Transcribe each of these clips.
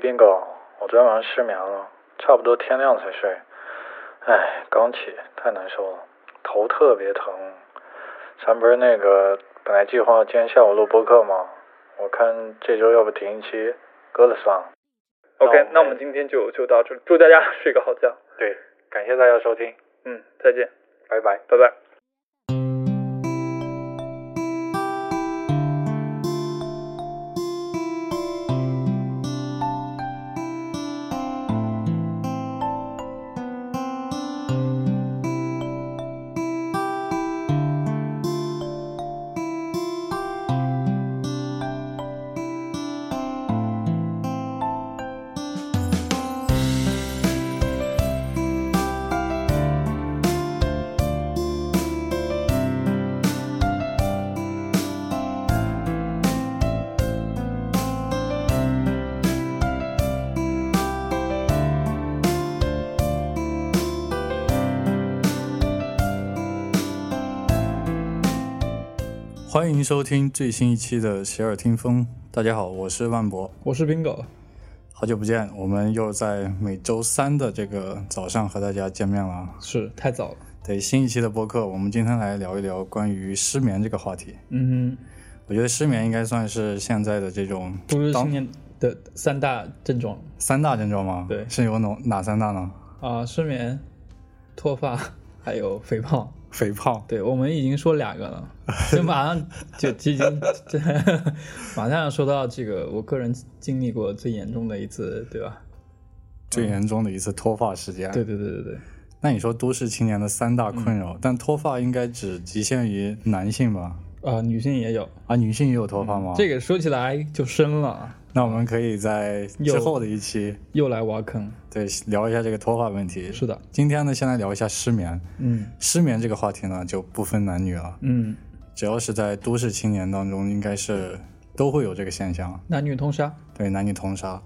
冰狗，我昨天晚上失眠了，差不多天亮才睡。哎，刚起太难受了，头特别疼。咱不是那个本来计划今天下午录播客吗？我看这周要不停一期，搁了算了。OK，那我们今天就就到这里，祝大家 睡个好觉。对，感谢大家收听，嗯，再见，拜拜。拜拜。欢迎收听最新一期的洗耳听风。大家好，我是万博，我是冰狗。好久不见，我们又在每周三的这个早上和大家见面了。是太早了。对，新一期的播客，我们今天来聊一聊关于失眠这个话题。嗯我觉得失眠应该算是现在的这种哼，都市青年的三大症状三大症状吗？对是有哪哪三大呢？啊、失眠、脱发，还有肥胖。肥胖。对，我们已经说两个了，就马上就已经这马上要说到这个，我个人经历过最严重的一次，对吧？最严重的一次脱发事件。对对对对对，那你说都市青年的三大困嗯扰，但脱发应该只局限于男性吧？啊、女性也有。啊，女性也有脱发吗？嗯这个说起来就深了，那我们可以在之后的一期又来挖坑。对聊一下这个脱发问题。是的，今天呢，先来聊一下失眠。嗯失眠这个话题呢，就不分男女了，嗯，只要是在都市青年当中，应该是都会有这个现象，男女通杀。对，男女通杀。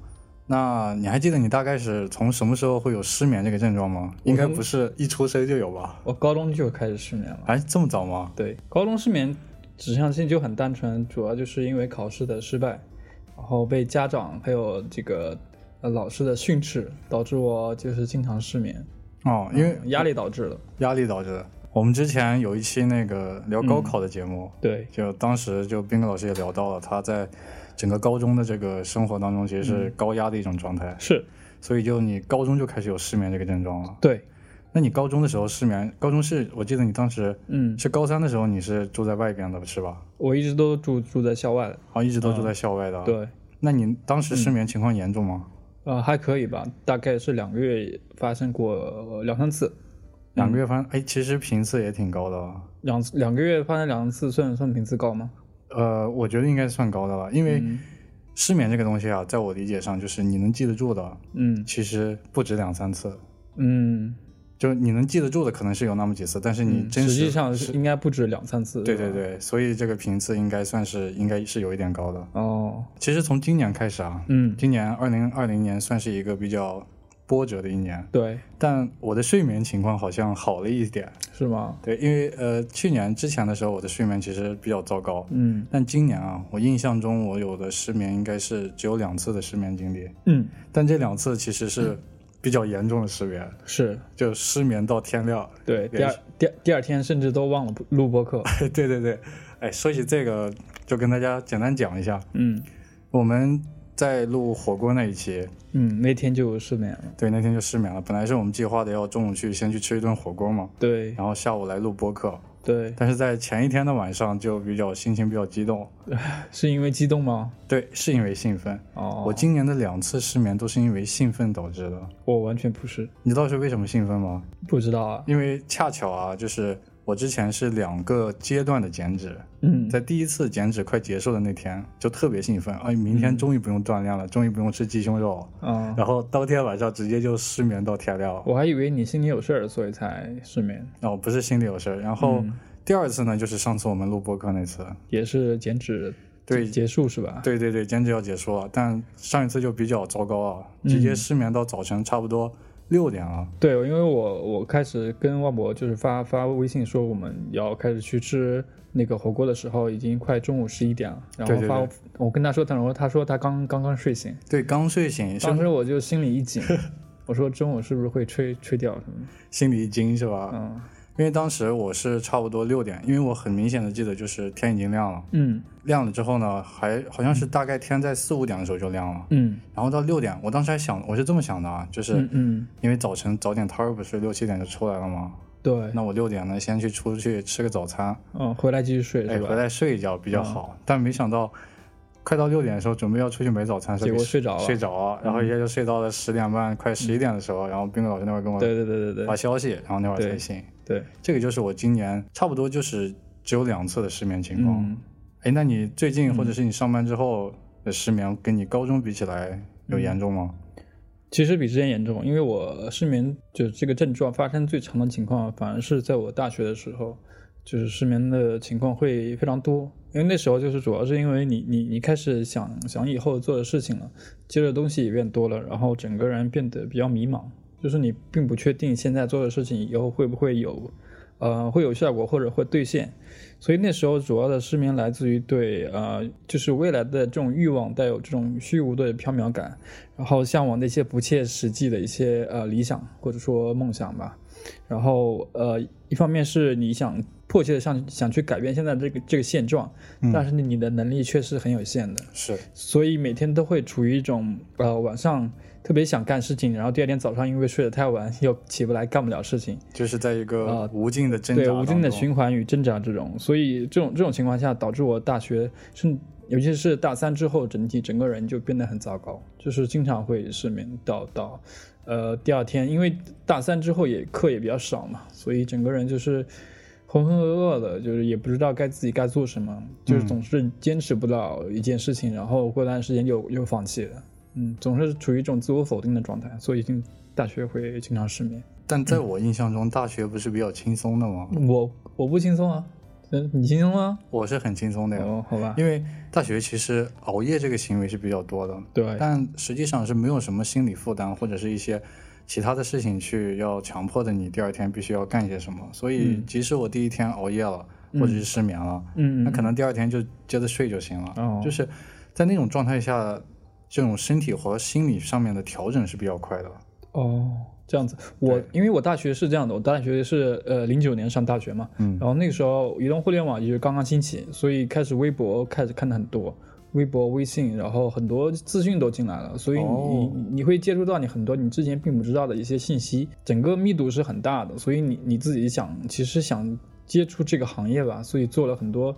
那你还记得你大概是从什么时候会有失眠这个症状吗？应该不是一出生就有吧？我高中就开始失眠了。哎，这么早吗？对，高中失眠指向性就很单纯，主要就是因为考试的失败，然后被家长还有这个呃老师的训斥，导致我就是经常失眠，哦，因为压力导致的。压力导致的。我们之前有一期那个聊高考的节目，对，就当时就斌哥老师也聊到了，他在整个高中的这个生活当中，其实是高压的一种状态，是，所以就你高中就开始有失眠这个症状了。对，那你高中的时候失眠，高中是我记得你当时嗯，是高三的时候你是住在外边的是吧？我一直都住住在校外的。啊，一直都住在校外的。。对，那你当时失眠情况严重吗？呃，还可以吧，大概是两个月发生过呃两三次，两个月发，哎，其实频次也挺高的了。两两个月发生两次，算算频次高吗？呃，我觉得应该算高的了，因为嗯失眠这个东西啊，在我理解上，就是你能记得住的，嗯其实不止两三次。嗯，就你能记得住的可能是有那么几次，但是你真实实际上是应该不止两三次。对对对，所以这个频次应该算是应该是有一点高的。哦，其实从今年开始啊，嗯，今年二零二零年算是一个比较波折的一年，对，但我的睡眠情况好像好了一点。是吗？对，因为呃去年之前的时候我的睡眠其实比较糟糕，嗯但今年啊，我印象中我有的失眠应该是只有两次的失眠经历，嗯，但这两次其实是比较严重的失眠，是就失眠到天亮。对，第二第第二天甚至都忘了录播课。对对对，哎，说起这个，就跟大家简单讲一下，嗯我们在录火锅那一期，嗯，那天就失眠了。对，那天就失眠了。本来是我们计划的要中午去先去吃一顿火锅嘛，对然后下午来录播客，对，但是在前一天的晚上就比较心情比较激动，是因为激动吗？对，是因为兴奋。哦，我今年的两次失眠都是因为兴奋导致的。我完全不是，你知道是为什么兴奋吗？不知道啊。因为恰巧啊，就是我之前是两个阶段的减脂，嗯，在第一次减脂快结束的那天就特别兴奋，哎，明天终于不用锻炼了，终于不用吃鸡胸肉，啊，然后当天晚上直接就失眠到天亮。我还以为你心里有事儿，所以才失眠。哦，不是心里有事儿。然后嗯第二次呢，就是上次我们录播课那次，也是减脂对结束是吧？对对对，减脂要结束了，但上一次就比较糟糕啊，直接失眠到早晨差不多六点了，对，因为我我开始跟万博就是发发微信说我们要开始去吃那个火锅的时候，已经快中午十一点了。然后发我跟他说，他说他说他刚刚刚睡醒，对，刚睡醒，当时我就心里一紧，我说中午是不是会吹吹掉什么？心里一惊是吧？嗯因为当时我是差不多六点，因为我很明显的记得就是天已经亮了，嗯亮了之后呢，还好像是大概天在四五点的时候就亮了，嗯然后到六点，我当时还想，我是这么想的啊，就是嗯嗯，因为早晨早点摊儿不是六七点就出来了吗？对，那我六点呢，先去出去吃个早餐，嗯，回来继续睡哎，回来睡一觉比较好。但没想到，快到六点的时候，准备要出去买早餐，结果睡着了嗯睡着了，然后一下就睡到了十点半，快十一点的时候，然后冰哥老师那会儿跟我对对对对对发消息，然后那会儿才醒。对，这个就是我今年差不多就是只有两次的失眠情况。嗯。哎、那你最近或者是你上班之后的失眠，跟你高中比起来有严重吗？其实比之前严重，因为我失眠就是这个症状发生最长的情况，反而是在我大学的时候，就是失眠的情况会非常多。因为那时候就是主要是因为你你你开始想想以后做的事情了，接触的东西也变多了，然后整个人变得比较迷茫，就是你并不确定现在做的事情以后会不会有，呃，会有效果或者会兑现。所以那时候主要的失眠来自于对呃，就是未来的这种欲望带有这种虚无的缥缈感，然后向往那些不切实际的一些呃理想或者说梦想吧。然后呃，一方面是你想迫切的想想去改变现在这个这个现状，但是你的能力却是很有限的，是，所以每天都会处于一种呃晚上特别想干事情，然后第二天早上因为睡得太晚 又起不来，干不了事情，就是在一个啊无尽的挣扎对、无尽的循环与挣扎之中，所以这种这种情况下，导致我大学甚尤其是大三之后，整体整个人就变得很糟糕，就是经常会失眠到到呃第二天，因为大三之后也课也比较少嘛，所以整个人就是浑浑噩噩的，就是也不知道该自己该做什么，就是总是坚持不到一件事情，然后过段时间又又放弃了，嗯，总是处于一种自我否定的状态，所以进大学会经常失眠。但在我印象中，大学不是比较轻松的吗？我我不轻松啊，嗯，你轻松吗？我是很轻松的呀，哦，好吧，因为大学其实熬夜这个行为是比较多的，对，但实际上是没有什么心理负担或者是一些其他的事情去要强迫的你第二天必须要干些什么。所以即使我第一天熬夜了，或者是失眠了，嗯，那可能第二天就接着睡就行了。哦就是在那种状态下，这种身体和心理上面的调整是比较快的。哦，这样子，我因为我大学是这样的，我大学是呃零九年上大学嘛，嗯。然后那个时候移动互联网也是刚刚兴起，所以开始微博开始看的很多，微博、微信，然后很多资讯都进来了，所以你、你会接触到你很多你之前并不知道的一些信息，整个密度是很大的，所以你你自己想其实想接触这个行业吧，所以做了很多。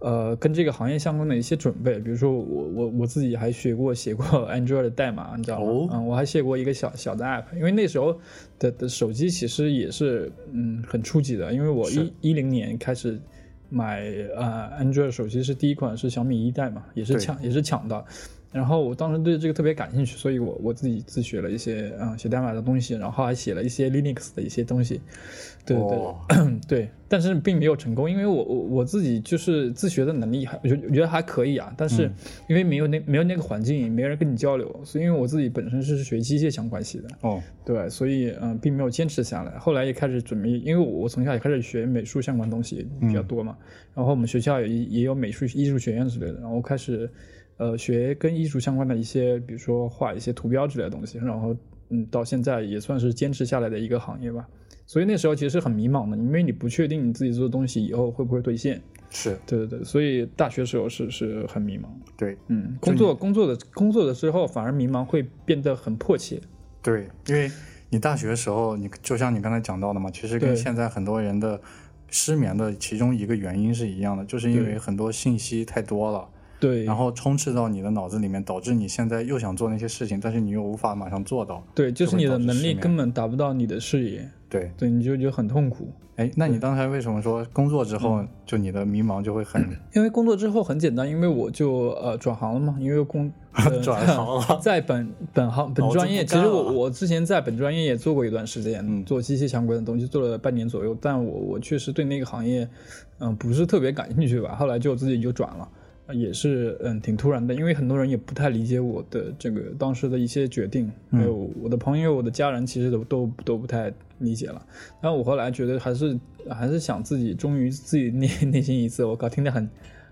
呃，跟这个行业相关的一些准备，比如说我我我自己还学过写过 Android 的代码，你知道吗？哦。嗯，我还写过一个小小的 app，因为那时候的的手机其实也是嗯很初级的，因为我一一零年开始买呃 Android 手机是第一款是小米一代嘛，也是抢也是抢到，然后我当时对这个特别感兴趣，所以我我自己自学了一些嗯写代码的东西，然后还写了一些 Linux 的一些东西，对对对。哦对，但是并没有成功，因为我我我自己就是自学的能力还，我觉得我觉得还可以啊，但是因为没有那没有那个环境，没人跟你交流，所以因为我自己本身是学机械相关系的，哦，对，所以嗯、并没有坚持下来。后来也开始准备，因为我我从小也开始学美术相关东西比较多嘛，然后我们学校也也有美术艺术学院之类的，然后开始呃学跟艺术相关的一些，比如说画一些图标之类的东西，然后嗯，到现在也算是坚持下来的一个行业吧。所以那时候其实是很迷茫的，因为你不确定你自己做的东西以后会不会兑现。是对对对，所以大学时候是是很迷茫。对嗯，工作工作的工作的时候反而迷茫会变得很迫切。对，因为你大学的时候，你就像你刚才讲到的嘛，其实跟现在很多人的失眠的其中一个原因是一样的，就是因为很多信息太多了。对，然后充斥到你的脑子里面，导致你现在又想做那些事情，但是你又无法马上做到。对，就是你的能力根本达不到你的视野，对，对，你就觉得很痛苦。哎，那你刚才为什么说工作之后嗯就你的迷茫就会很 因为工作之后很简单，因为我就呃转行了嘛，因为工、呃、转行了在本本行本专业，其实我我之前在本专业也做过一段时间，嗯做机械相关的东西，做了半年左右，但我我确实对那个行业，嗯、不是特别感兴趣吧，后来就自己就转了。也是嗯挺突然的，因为很多人也不太理解我的这个当时的一些决定，还有我的朋友、我的家人其实都都都不太理解了。但我后来觉得还是还是想自己忠于自己内 内心一次，我靠，听得很。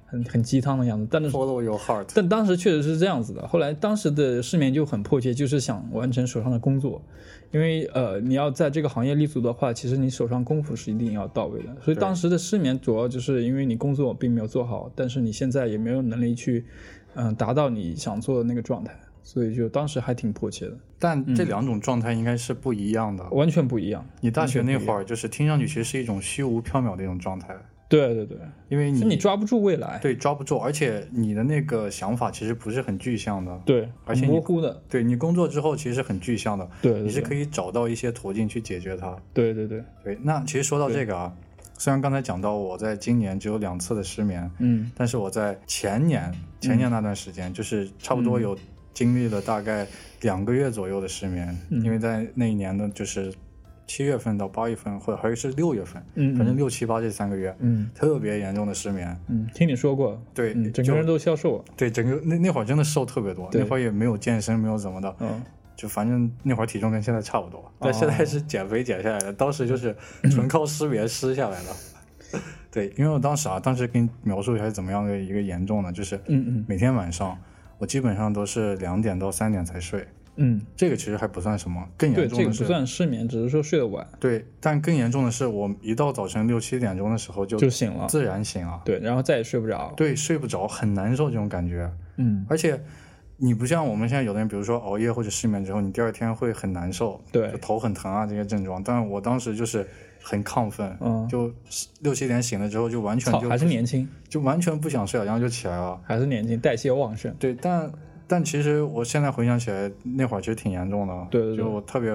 很很鸡汤的样子，但是 follow your heart。但当时确实是这样子的。后来当时的失眠就很迫切，就是想完成手上的工作，因为呃你要在这个行业立足的话，其实你手上功夫是一定要到位的。所以当时的失眠主要就是因为你工作并没有做好，但是你现在也没有能力去嗯达到你想做的那个状态，所以就当时还挺迫切的。但这两种状态应该是不一样的，完全不一样。你大学那会儿就是听上去其实是一种虚无缥缈的一种状态。对对对，因为你你抓不住未来，对抓不住，而且你的那个想法其实不是很具象的，对，而且模糊的，对你工作之后其实是很具象的，对，你是可以找到一些途径去解决它，对对对。对。那其实说到这个啊，虽然刚才讲到我在今年只有两次的失眠，嗯，但是我在前年前年那段时间，就是差不多有经历了大概两个月左右的失眠，因为在那一年呢，就是。七月份到八月份，或者还是六月份，嗯，反正六七八这三个月，嗯，特别严重的失眠，嗯，听你说过，对，整个人都消瘦了，对，整个那那会儿真的瘦特别多，那会儿也没有健身，没有怎么的，嗯，就反正那会儿体重跟现在差不多，但现在是减肥减下来的，当时就是 纯靠失眠失下来的，对，因为我当时啊，当时给你描述一下是怎么样的一个严重呢，就是，嗯嗯，每天晚上我基本上都是两点到三点才睡。嗯，这个其实还不算什么，更严重的是这个不算失眠，只是说睡得晚。对，但更严重的是，我一到早晨六七点钟的时候就就醒了，自然醒了。对，然后再也睡不着。对，睡不着，很难受这种感觉。嗯，而且你不像我们现在有的人，比如说熬夜或者失眠之后，你第二天会很难受，对，头很疼啊这些症状。但是我当时就是很亢奋，嗯，就六七点醒了之后就完全就还是年轻，就完全不想睡了，然后就起来了，还是年轻，代谢旺盛。对，但。但其实我现在回想起来，那会儿其实挺严重的。对对对。就我特别，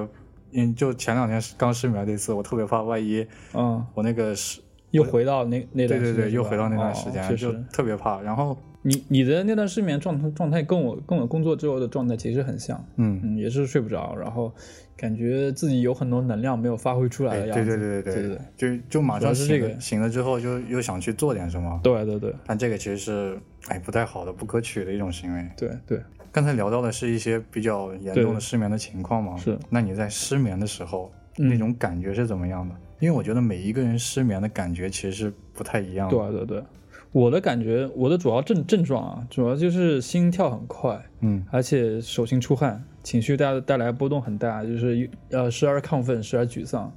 嗯，就前两天刚失眠那次，我特别怕万一，嗯，我那个是又回到那那段对对对，又回到那段时间，就特别怕。然后你你的那段失眠状态状态跟我跟我工作之后的状态其实很像，嗯嗯，也是睡不着，然后感觉自己有很多能量没有发挥出来的样子。对对对对对对，就就马上是这个醒了之后就又想去做点什么。对对对。但这个其实是哎不太好的、不可取的一种行为。对对。刚才聊到的是一些比较严重的失眠的情况嘛？是。那你在失眠的时候，那种感觉是怎么样的？因为我觉得每一个人失眠的感觉其实是不太一样的。对对对，我的感觉，我的主要症症状啊，主要就是心跳很快，嗯，而且手心出汗，情绪带带来波动很大，就是呃时而亢奋，时而沮丧。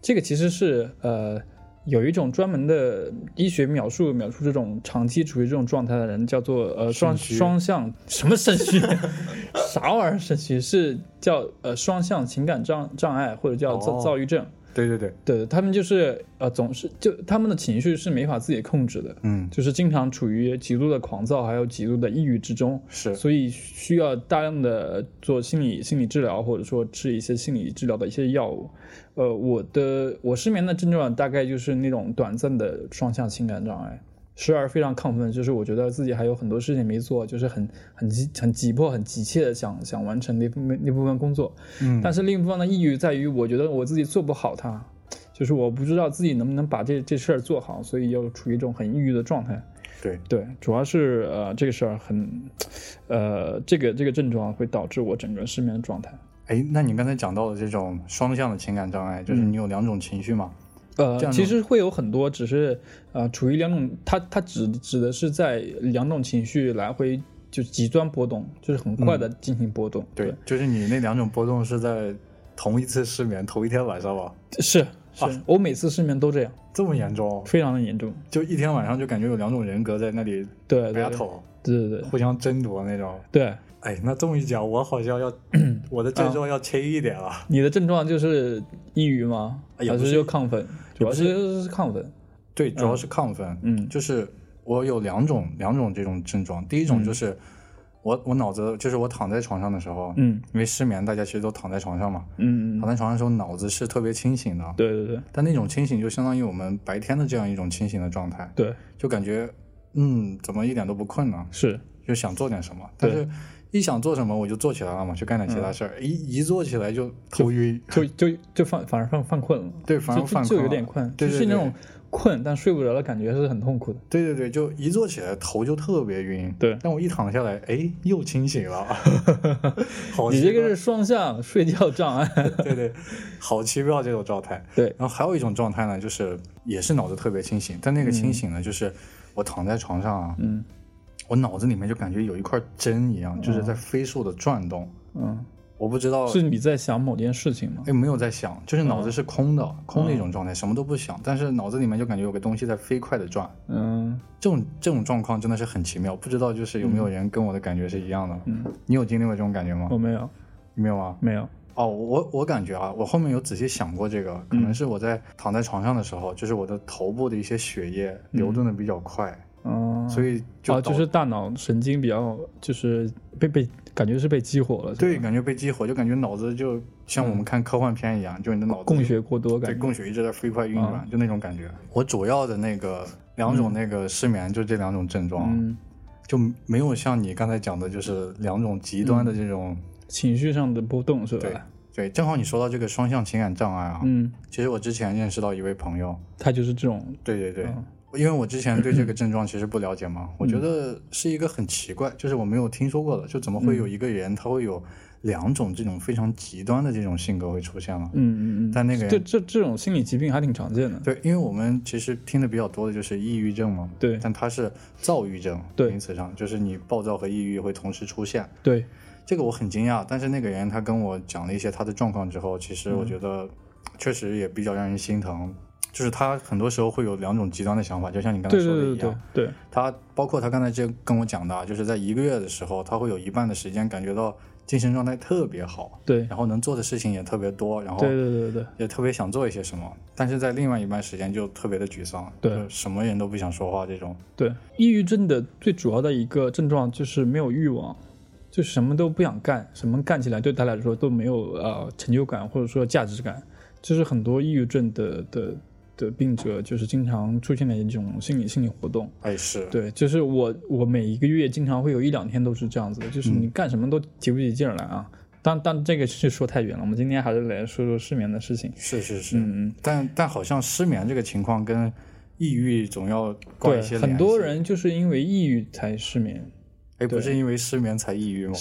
这个其实是呃。有一种专门的医学描述描述这种长期处于这种状态的人，叫做呃双双向什么肾虚，啥玩意儿肾虚是叫呃双向情感障障碍或者叫躁躁郁症。对对对对，他们就是呃总是就他们的情绪是没法自己控制的，嗯，就是经常处于极度的狂躁还有极度的抑郁之中，是，所以需要大量的做心理心理治疗或者说吃一些心理治疗的一些药物。呃，我的我失眠的症状大概就是那种短暂的双向情感障碍。时而非常亢奋，就是我觉得自己还有很多事情没做，就是很很急、很急迫、很急切的想想完成那部分那部分工作。嗯，但是另一部分的抑郁在于，我觉得我自己做不好它，就是我不知道自己能不能把这这事儿做好，所以又处于一种很抑郁的状态。对对，主要是呃这个事儿很，呃这个这个症状会导致我整个失眠的状态。哎，那你刚才讲到的这种双向的情感障碍，就是你有两种情绪嘛？呃，其实会有很多，只是呃，处于两种，它它指指的是在两种情绪来回就极端波动，就是很快的进行波动。对，就是你那两种波动是在同一次失眠头一天晚上吧？是是，我每次失眠都这样，这么严重？非常的严重，就一天晚上就感觉有两种人格在那里对 battle，对对对，互相争夺那种。对，哎，那这么一讲，我好像要 我的症状要轻一点了。你的症状就是抑郁吗？还是就亢奋？主要是是亢奋，对，主要是亢奋。嗯，就是我有两种两种这种症状。第一种就是我我脑子就是我躺在床上的时候，嗯，因为失眠，大家其实都躺在床上嘛，嗯嗯，躺在床上的时候脑子是特别清醒的。对对对。但那种清醒就相当于我们白天的这样一种清醒的状态。对。就感觉嗯，怎么一点都不困呢？是。就想做点什么，但是。一想做什么我就做起来了嘛，去干点其他事儿。一一做起来就头晕，就就就犯反而犯犯困了。对，反而犯就有点困，就是那种困但睡不着的感觉是很痛苦的。对对对，就一坐起来头就特别晕。对，但我一躺下来，哎，又清醒了。好，你这个是双向睡觉障碍。对对，好奇妙这种状态。对，然后还有一种状态呢，就是也是脑子特别清醒，但那个清醒呢，就是我躺在床上啊，嗯，我脑子里面就感觉有一块针一样，就是在飞速的转动。嗯。我不知道是你在想某件事情吗？哎，没有在想，就是脑子是空的，空的一种状态，什么都不想，但是脑子里面就感觉有个东西在飞快的转。嗯，这种这种状况真的是很奇妙，不知道就是有没有人跟我的感觉是一样的？嗯，你有经历过这种感觉吗？我没有，没有啊，没有。哦，我我感觉啊，我后面有仔细想过这个，可能是我在躺在床上的时候，就是我的头部的一些血液流动的比较快。哦，所以就就是大脑神经比较就是被被感觉是被激活了，对，感觉被激活，就感觉脑子就像我们看科幻片一样，就你的脑子供血过多，对，供血一直在飞快运转，就那种感觉。我主要的那个两种那个失眠就这两种症状，就没有像你刚才讲的，就是两种极端的这种情绪上的波动，是吧？对对，正好你说到这个双向情感障碍啊，嗯，其实我之前认识到一位朋友，他就是这种，对对对。因为我之前对这个 症状其实不了解嘛，我觉得是一个很奇怪，就是我没有听说过的，就怎么会有一个人他会有两种这种非常极端的这种性格会出现了？嗯嗯嗯。但那个人这这这种心理疾病还挺常见的。对，因为我们其实听的比较多的就是抑郁症嘛。对。但它是躁郁症，对，名词上就是你暴躁和抑郁会同时出现。对。这个我很惊讶，但是那个人他跟我讲了一些他的状况之后，其实我觉得确实也比较让人心疼。就是他很多时候会有两种极端的想法，就像你刚才说的一样。对，他包括他刚才这跟我讲的，就是在一个月的时候，他会有一半的时间感觉到精神状态特别好，对，然后能做的事情也特别多，然后对对对对，也特别想做一些什么。但是在另外一半时间就特别的沮丧，对，什么人都不想说话这种。对，抑郁症的最主要的一个症状就是没有欲望，就什么都不想干，什么干起来对他来说都没有呃成就感或者说价值感，就是很多抑郁症的的。的病者就是经常出现的一种心理心理活动，哎是对，就是我我每一个月经常会有一两天都是这样子的，就是你干什么都提不起劲来啊。但但这个是说太远了，我们今天还是来说说失眠的事情。是是是，嗯嗯。但但好像失眠这个情况跟抑郁总要挂一些很多人就是因为抑郁才失眠，哎不是因为失眠才抑郁吗？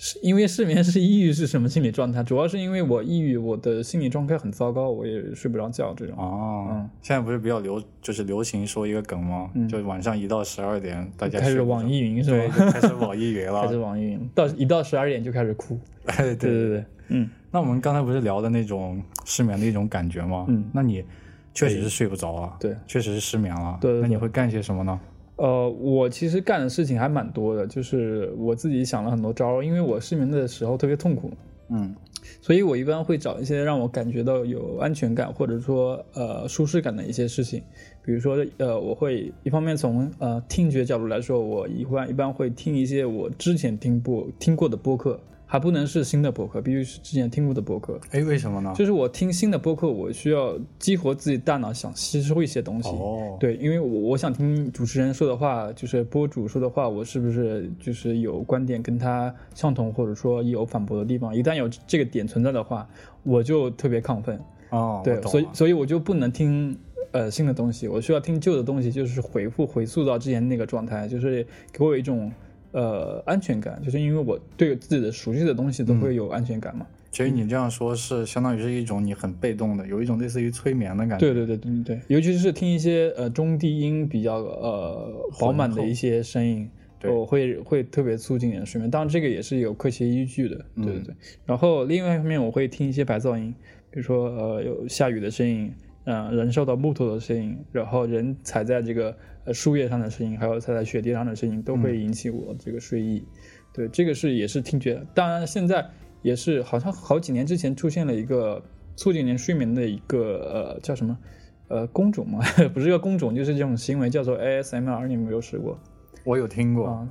是因为失眠是抑郁是什么心理状态？主要是因为我抑郁，我的心理状态很糟糕，我也睡不着觉这种。哦，嗯，现在不是比较流，就是流行说一个梗吗？嗯，就晚上一到十二点，大家开始网易云是吧？对，开始网易云了。开始网易云，到一到十二点就开始哭。哎，对对对，嗯。那我们刚才不是聊的那种失眠的一种感觉吗？嗯，那你确实是睡不着啊？对，确实是失眠了。对，那你会干些什么呢？呃，我其实干的事情还蛮多的，就是我自己想了很多招，因为我失眠的时候特别痛苦，嗯，所以我一般会找一些让我感觉到有安全感或者说呃舒适感的一些事情，比如说呃，我会一方面从呃听觉角度来说，我一般一般会听一些我之前听播听过的播客。还不能是新的播客，必须是之前听过的播客。哎，为什么呢？就是我听新的播客，我需要激活自己大脑，想吸收一些东西。哦，对，因为我我想听主持人说的话，就是播主说的话，我是不是就是有观点跟他相同，或者说有反驳的地方？一旦有这个点存在的话，我就特别亢奋。哦，对，所以所以我就不能听呃新的东西，我需要听旧的东西，就是回复回溯到之前那个状态，就是给我一种。呃，安全感就是因为我对自己的熟悉的东西都会有安全感嘛。其实你这样说，是相当于是一种你很被动的，有一种类似于催眠的感觉。对对对对对，尤其是听一些呃中低音比较呃饱满的一些声音，我会会特别促进你的睡眠。当然这个也是有科学依据的，对对对。然后另外一方面，我会听一些白噪音，比如说呃有下雨的声音，嗯，人受到木头的声音，然后人踩在这个。树叶上的声音，还有踩在雪地上的声音，都会引起我这个睡意。对，这个是也是听觉。当然，现在也是好像好几年之前出现了一个促进人睡眠的一个呃叫什么呃工种嘛，不是一个工种，就是这种行为叫做 ASMR。你有没有试过？我有听过啊，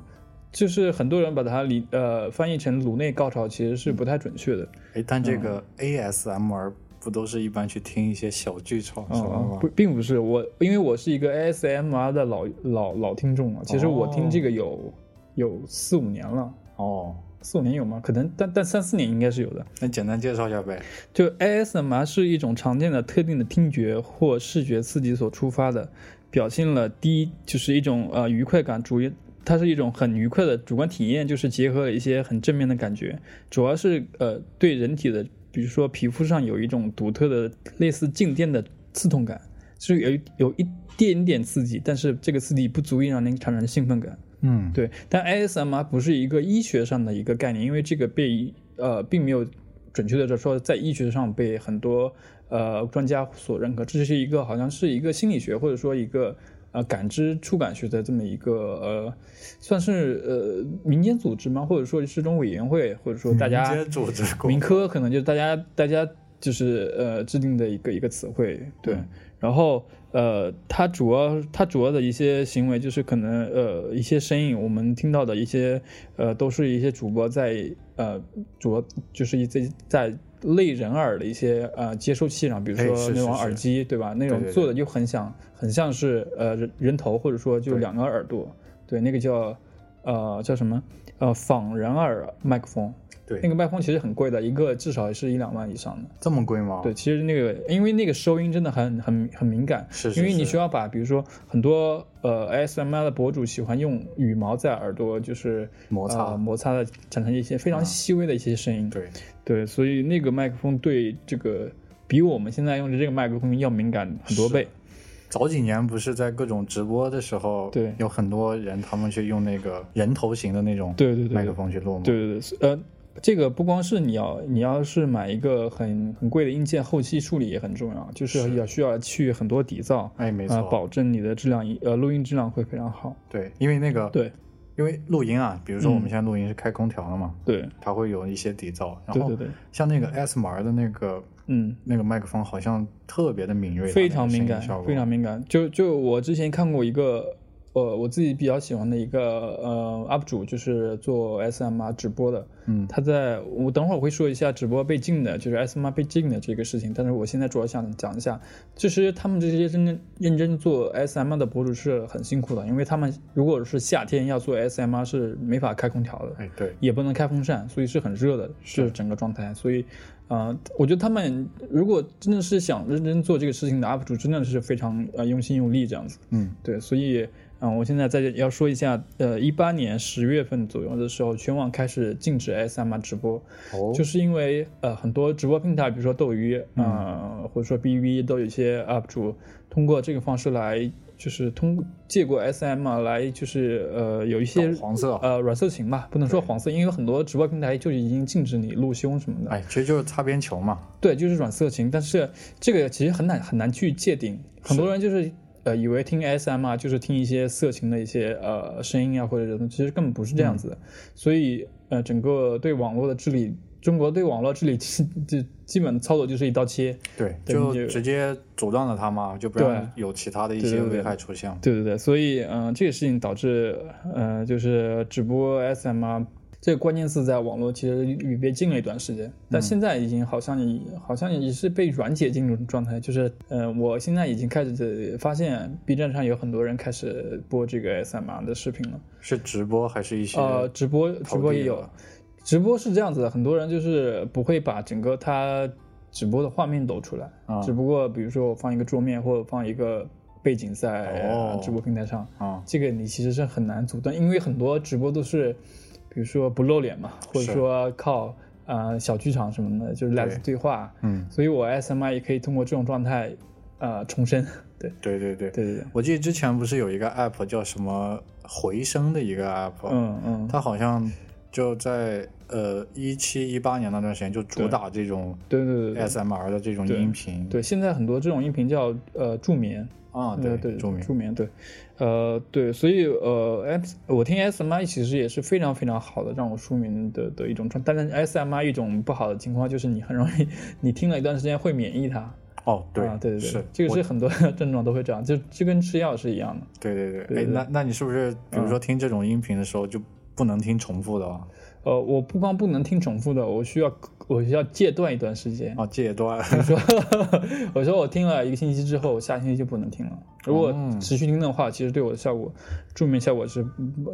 就是很多人把它理呃翻译成颅内高潮，其实是不太准确的。哎，但这个 ASMR。不都是一般去听一些小剧场是吗？不，并不是我，因为我是一个 ASMR 的老老老听众了。其实我听这个有有四五年了。哦，四五年有吗？可能，但但三四年应该是有的。那简单介绍一下呗。就 ASMR 是一种常见的特定的听觉或视觉刺激所触发的，表现了第一就是一种呃愉快感，主要它是一种很愉快的主观体验，就是结合了一些很正面的感觉，主要是呃对人体的，比如说皮肤上有一种独特的类似静电的刺痛感，就是有有一点点刺激，但是这个刺激不足以让您产生兴奋感。嗯，对，但 ASMR 不是一个医学上的一个概念，因为这个被呃并没有准确的说在医学上被很多呃专家所认可，这是一个好像是一个心理学或者说一个呃感知触感学的这么一个呃算是呃民间组织吗？或者说是种委员会，或者说大家民间组织民科可能就是大家大家就是呃制定的一个一个词汇，对，然后。呃，它主要它主要的一些行为就是可能呃一些声音，我们听到的一些呃都是一些主播在呃主要就是一在在类人耳的一些呃接收器上，比如说那种耳机，对吧？那种做的就很像很像是呃人人头或者说就两个耳朵，对，那个叫呃叫什么？呃仿人耳麦克风。对，那个麦克风其实很贵的，一个至少是一两万以上的。这么贵吗？对，其实那个因为那个收音真的很很很敏感，是因为你需要把，比如说很多呃 ASMR 的博主喜欢用羽毛在耳朵就是摩擦摩擦的，产生一些非常细微的一些声音。对对，所以那个麦克风对这个比我们现在用的这个麦克风要敏感很多倍。早几年不是在各种直播的时候，对，有很多人他们去用那个人头型的那种对对对麦克风去录吗？对对对，呃。这个不光是你要，你要是买一个很很贵的硬件，后期处理也很重要，就是要需要去很多底噪，哎，没错，保证你的质量，呃，录音质量会非常好。对，因为那个，对，因为录音啊，比如说我们现在录音是开空调的嘛，对，它会有一些底噪，然后像那个 S M R 的那个，嗯，那个麦克风好像特别的敏锐，非常敏感，非常敏感。就就我之前看过一个。呃，我自己比较喜欢的一个呃 UP 主就是做 SMR 直播的，嗯，他在我等会儿会说一下直播被禁的，就是 SMR 被禁的这个事情，但是我现在主要想讲一下，其实他们这些真正认真做 SMR 的博主是很辛苦的，因为他们如果是夏天要做 SMR 是没法开空调的，哎对，也不能开风扇，所以是很热的，是整个状态，所以。啊，我觉得他们如果真的是想认真做这个事情的 UP 主，真的是非常呃用心用力这样子。嗯，对，所以啊，我现在在要说一下，呃，一八年十月份左右的时候，全网开始禁止 ASMR 直播，哦，就是因为呃很多直播平台，比如说斗鱼啊，或者说 BV，都有一些 UP 主通过这个方式来。就是通借过 S M 啊来，就是呃有一些黄色呃软色情吧，不能说黄色，因为有很多直播平台就已经禁止你露胸什么的。哎，其实就是擦边球嘛。对，就是软色情，但是这个其实很难很难去界定。很多人就是呃以为听 S M 啊就是听一些色情的一些呃声音啊或者这种，其实根本不是这样子的。所以呃整个对网络的治理。中国对网络治理 就基本操作就是一刀切，对，就直接阻断了它嘛，就不让有其他的一些危害出现。对对对，所以嗯，这个事情导致嗯，就是直播 SM 啊，这个关键词在网络其实已被禁了一段时间，但现在已经好像好像也是被软解进入状态，就是呃，我现在已经开始发现 B 站上有很多人开始播这个 SMR 的视频了，是直播还是一些？呃，直播直播也有。直播是这样子的，很多人就是不会把整个他直播的画面抖出来，只不过比如说我放一个桌面或者放一个背景在直播平台上，啊，这个你其实是很难阻断，因为很多直播都是，比如说不露脸嘛，或者说靠啊小剧场什么的，就是来自对。话，嗯，所以我 S M I 也可以通过这种状态啊重生，对。对对对。对对，我记得之前不是有一个 App 叫什么回声的一个 App，嗯嗯，它好像就在。呃，一七一八年那段时间就主打这种对对对 SMR 的这种音频，对，现在很多这种音频叫呃助眠啊，对对助眠。助眠对，呃对，所以呃 S 我听 SMI 其实也是非常非常好的让我舒眠的的一种状，但是 SMI 一种不好的情况就是你很容易你听了一段时间会免疫它哦，对对对对，是这个是很多 症状都会这样，就就跟吃药是一样的，对对对，哎那那你是不是比如说听这种音频的时候就不能听重复的啊？呃，我不光不能听重复的，我需要我需要戒断一段时间啊，戒断。我说我听了一个星期之后，下星期就不能听了。如果持续听的话，其实对我的效果，助眠效果是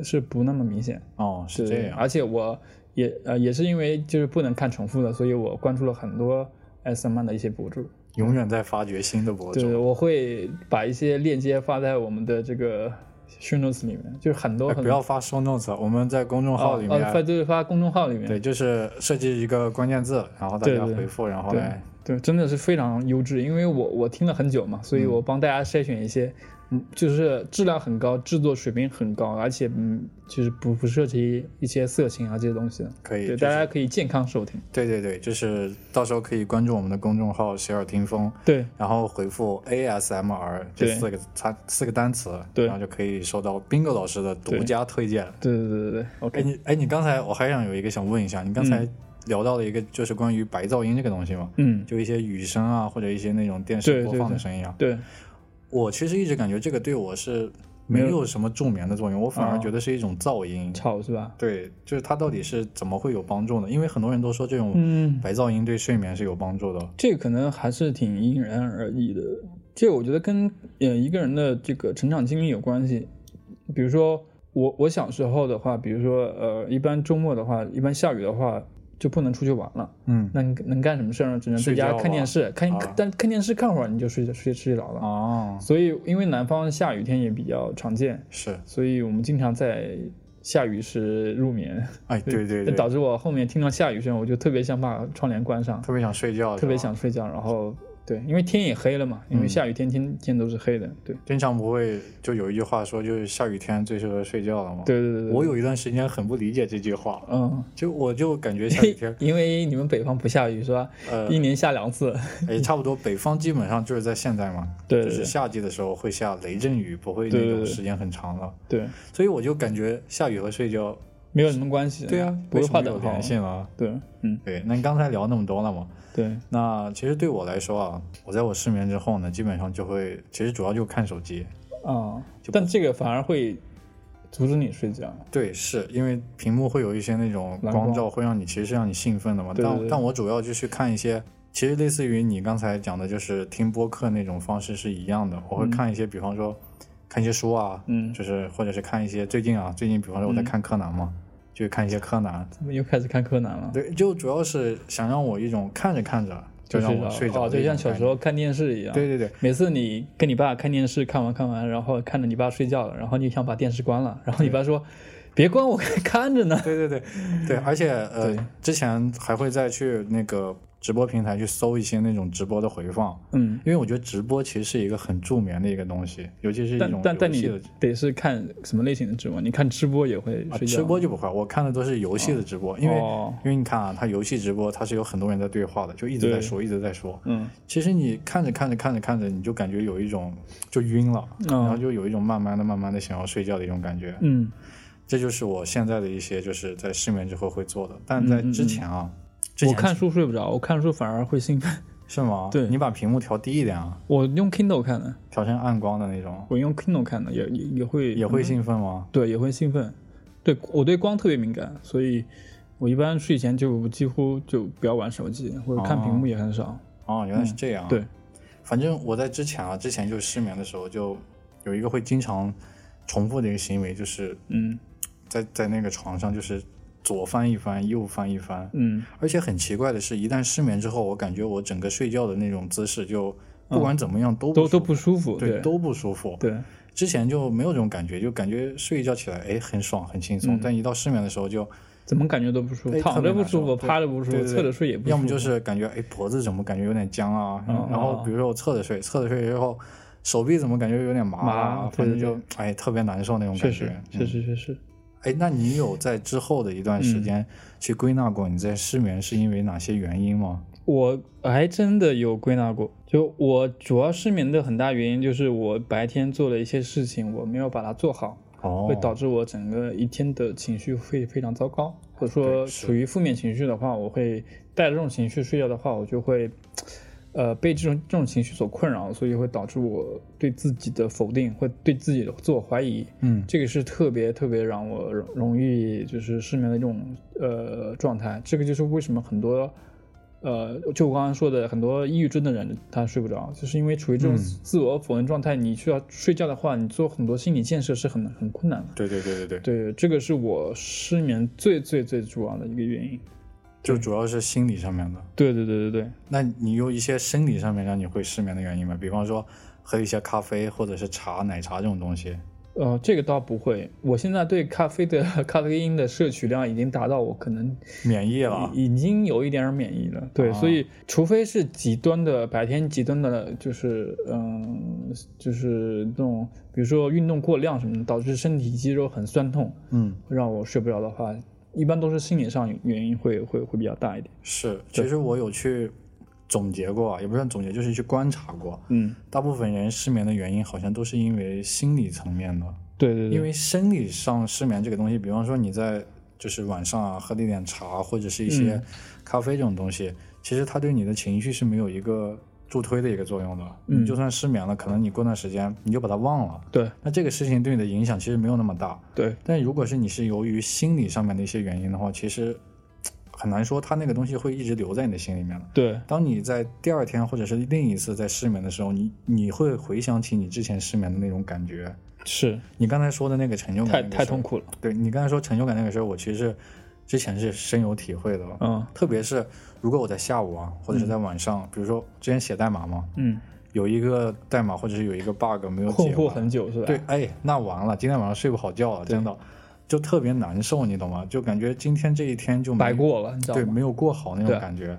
是不那么明显哦，是这样。而且我也呃也是因为就是不能看重复的，所以我关注了很多 S M 的一些博主。永远在发掘新的博主。对，我会把一些链接发在我们的这个 show notes 里面，就是很多很不要发 show notes，我们在公众号里面发就是发公众号里面，对，就是设计一个关键字，然后大家回复，然后来对，真的是非常优质，因为我我听了很久嘛，所以我帮大家筛选一些。就是质量很高，制作水平很高，而且嗯，就是不不涉及一些色情啊这些东西，可以，对，大家可以健康收听。对对对，就是到时候可以关注我们的公众号“洗耳听风”，对，然后回复 ASMR 这四个它四个单词，对，然后就可以收到 Bingo 老师的独家推荐。对对对对对，OK。哎你哎你刚才我还想有一个想问一下，你刚才聊到了一个就是关于白噪音这个东西嘛，嗯，就一些雨声啊或者一些那种电视播放的声音啊，对。我其实一直感觉这个对我是没有什么助眠的作用，我反而觉得是一种噪音，吵是吧？对，就是它到底是怎么会有帮助呢？因为很多人都说这种白噪音对睡眠是有帮助的。这个可能还是挺因人而异的。这个我觉得跟呃一个人的这个成长经历有关系。比如说我我小时候的话，比如说呃一般周末的话，一般下雨的话。就不能出去玩了，嗯，那能干什么事儿呢？只能在家看电视，看，但看电视看会儿你就睡睡睡着了哦。所以因为南方下雨天也比较常见，是，所以我们经常在下雨时入眠。哎，对 对，导致我后面听到下雨声，我就特别想把窗帘关上，特别想睡觉，特别想睡觉，然后。对，因为天也黑了嘛，因为下雨天天天都是黑的。对，经常不会就有一句话说，就是下雨天最适合睡觉了嘛。对对对。我有一段时间很不理解这句话，嗯，就我就感觉下雨天，因为你们北方不下雨是吧？呃，一年下两次。哎，差不多，北方基本上就是在现在嘛，对，就是夏季的时候会下雷阵雨，不会那种时间很长了。对，所以我就感觉下雨和睡觉没有什么关系。对啊，不会画等号。联系吗？对，嗯，对。那你刚才聊那么多了嘛？对，那其实对我来说啊，我在我失眠之后呢，基本上就会，其实主要就看手机啊，但这个反而会阻止你睡觉。对，是因为屏幕会有一些那种光照，会让你其实是让你兴奋的嘛。但但我主要就去看一些，其实类似于你刚才讲的，就是听播客那种方式是一样的。我会看一些，比方说看一些书啊，嗯，就是或者是看一些最近啊，最近比方说我在看柯南嘛。就看一些柯南，怎么又开始看柯南了？对，就主要是想让我一种看着看着就让我睡着，就像小时候看电视一样。对对对，每次你跟你爸看电视，看完看完，然后看着你爸睡觉了，然后你想把电视关了，然后你爸说：“别关，我看着呢。”对对对对，而且呃，之前还会再去那个。直播平台去搜一些那种直播的回放，嗯，因为我觉得直播其实是一个很助眠的一个东西，尤其是一种但但你得是看什么类型的直播？你看直播也会睡觉？直播就不会，我看的都是游戏的直播，因为因为你看啊，它游戏直播它是有很多人在对话的，就一直在说，一直在说，嗯，其实你看着看着看着看着，你就感觉有一种就晕了，然后就有一种慢慢的慢慢的想要睡觉的一种感觉，嗯，这就是我现在的一些就是在失眠之后会做的，但在之前啊。我看书睡不着，我看书反而会兴奋，是吗？对，你把屏幕调低一点啊。我用 Kindle 看的，调成暗光的那种。我用 Kindle 看的，也也也会也会兴奋吗？对，也会兴奋。对我对光特别敏感，所以我一般睡前就几乎就不要玩手机，或者看屏幕也很少。哦，原来是这样。对，反正我在之前啊，之前就失眠的时候，就有一个会经常重复的一个行为，就是嗯，在在那个床上就是。左翻一翻，右翻一翻，嗯，而且很奇怪的是，一旦失眠之后，我感觉我整个睡觉的那种姿势就不管怎么样都都都不舒服，对，都不舒服。对，之前就没有这种感觉，就感觉睡一觉起来，哎，很爽，很轻松。但一到失眠的时候，就怎么感觉都不舒服，躺着不舒服，趴着不舒服，侧着睡也不舒服。要么就是感觉哎脖子怎么感觉有点僵啊，然后比如说我侧着睡，侧着睡之后手臂怎么感觉有点麻，反正就哎特别难受那种感觉。确实，确实，确实。哎，那你有在之后的一段时间去归纳过你在失眠是因为哪些原因吗？我还真的有归纳过，就我主要失眠的很大原因就是我白天做了一些事情，我没有把它做好，会导致我整个一天的情绪会非常糟糕，或者说处于负面情绪的话，我会带着这种情绪睡觉的话，我就会。呃，被这种这种情绪所困扰，所以会导致我对自己的否定，会对自己的自我怀疑。嗯，这个是特别特别让我容容易就是失眠的这种呃状态。这个就是为什么很多呃，就我刚刚说的，很多抑郁症的人他睡不着，就是因为处于这种自我否认状态。你需要睡觉的话，你做很多心理建设是很很困难的。对对对对对，对，这个是我失眠最最最主要的一个原因，就主要是心理上面的。对对对对对。那你有一些生理上面让你会失眠的原因吗？比方说喝一些咖啡或者是茶、奶茶这种东西。呃，这个倒不会。我现在对咖啡的 咖啡因的摄取量已经达到我可能免疫了，已经有一点点免疫了。对，所以除非是极端的白天极端的，就是嗯，就是那种比如说运动过量什么的，导致身体肌肉很酸痛，嗯，让我睡不着的话，一般都是心理上原因会会会比较大一点。是，其实我有去。总结过，也不算总结，就是去观察过。嗯，大部分人失眠的原因好像都是因为心理层面的。对对对。因为生理上失眠这个东西，比方说你在就是晚上啊喝了一点茶或者是一些咖啡这种东西，其实它对你的情绪是没有一个助推的一个作用的。嗯。就算失眠了，可能你过段时间你就把它忘了。对。那这个事情对你的影响其实没有那么大。对。但如果是你是由于心理上面的一些原因的话，其实。很难说，它那个东西会一直留在你的心里面的。对，当你在第二天或者是另一次在失眠的时候，你你会回想起你之前失眠的那种感觉。是你刚才说的那个成就感，太太痛苦了。对你刚才说成就感那个时候，我其实之前是深有体会的。嗯，特别是如果我在下午啊，或者是在晚上，比如说之前写代码嘛，嗯，有一个代码或者是有一个 bug 没有困惑很久是吧？对，哎，那完了，今天晚上睡不好觉了，真的。就特别难受，你懂吗？就感觉今天这一天就白过了，对，没有过好那种感觉，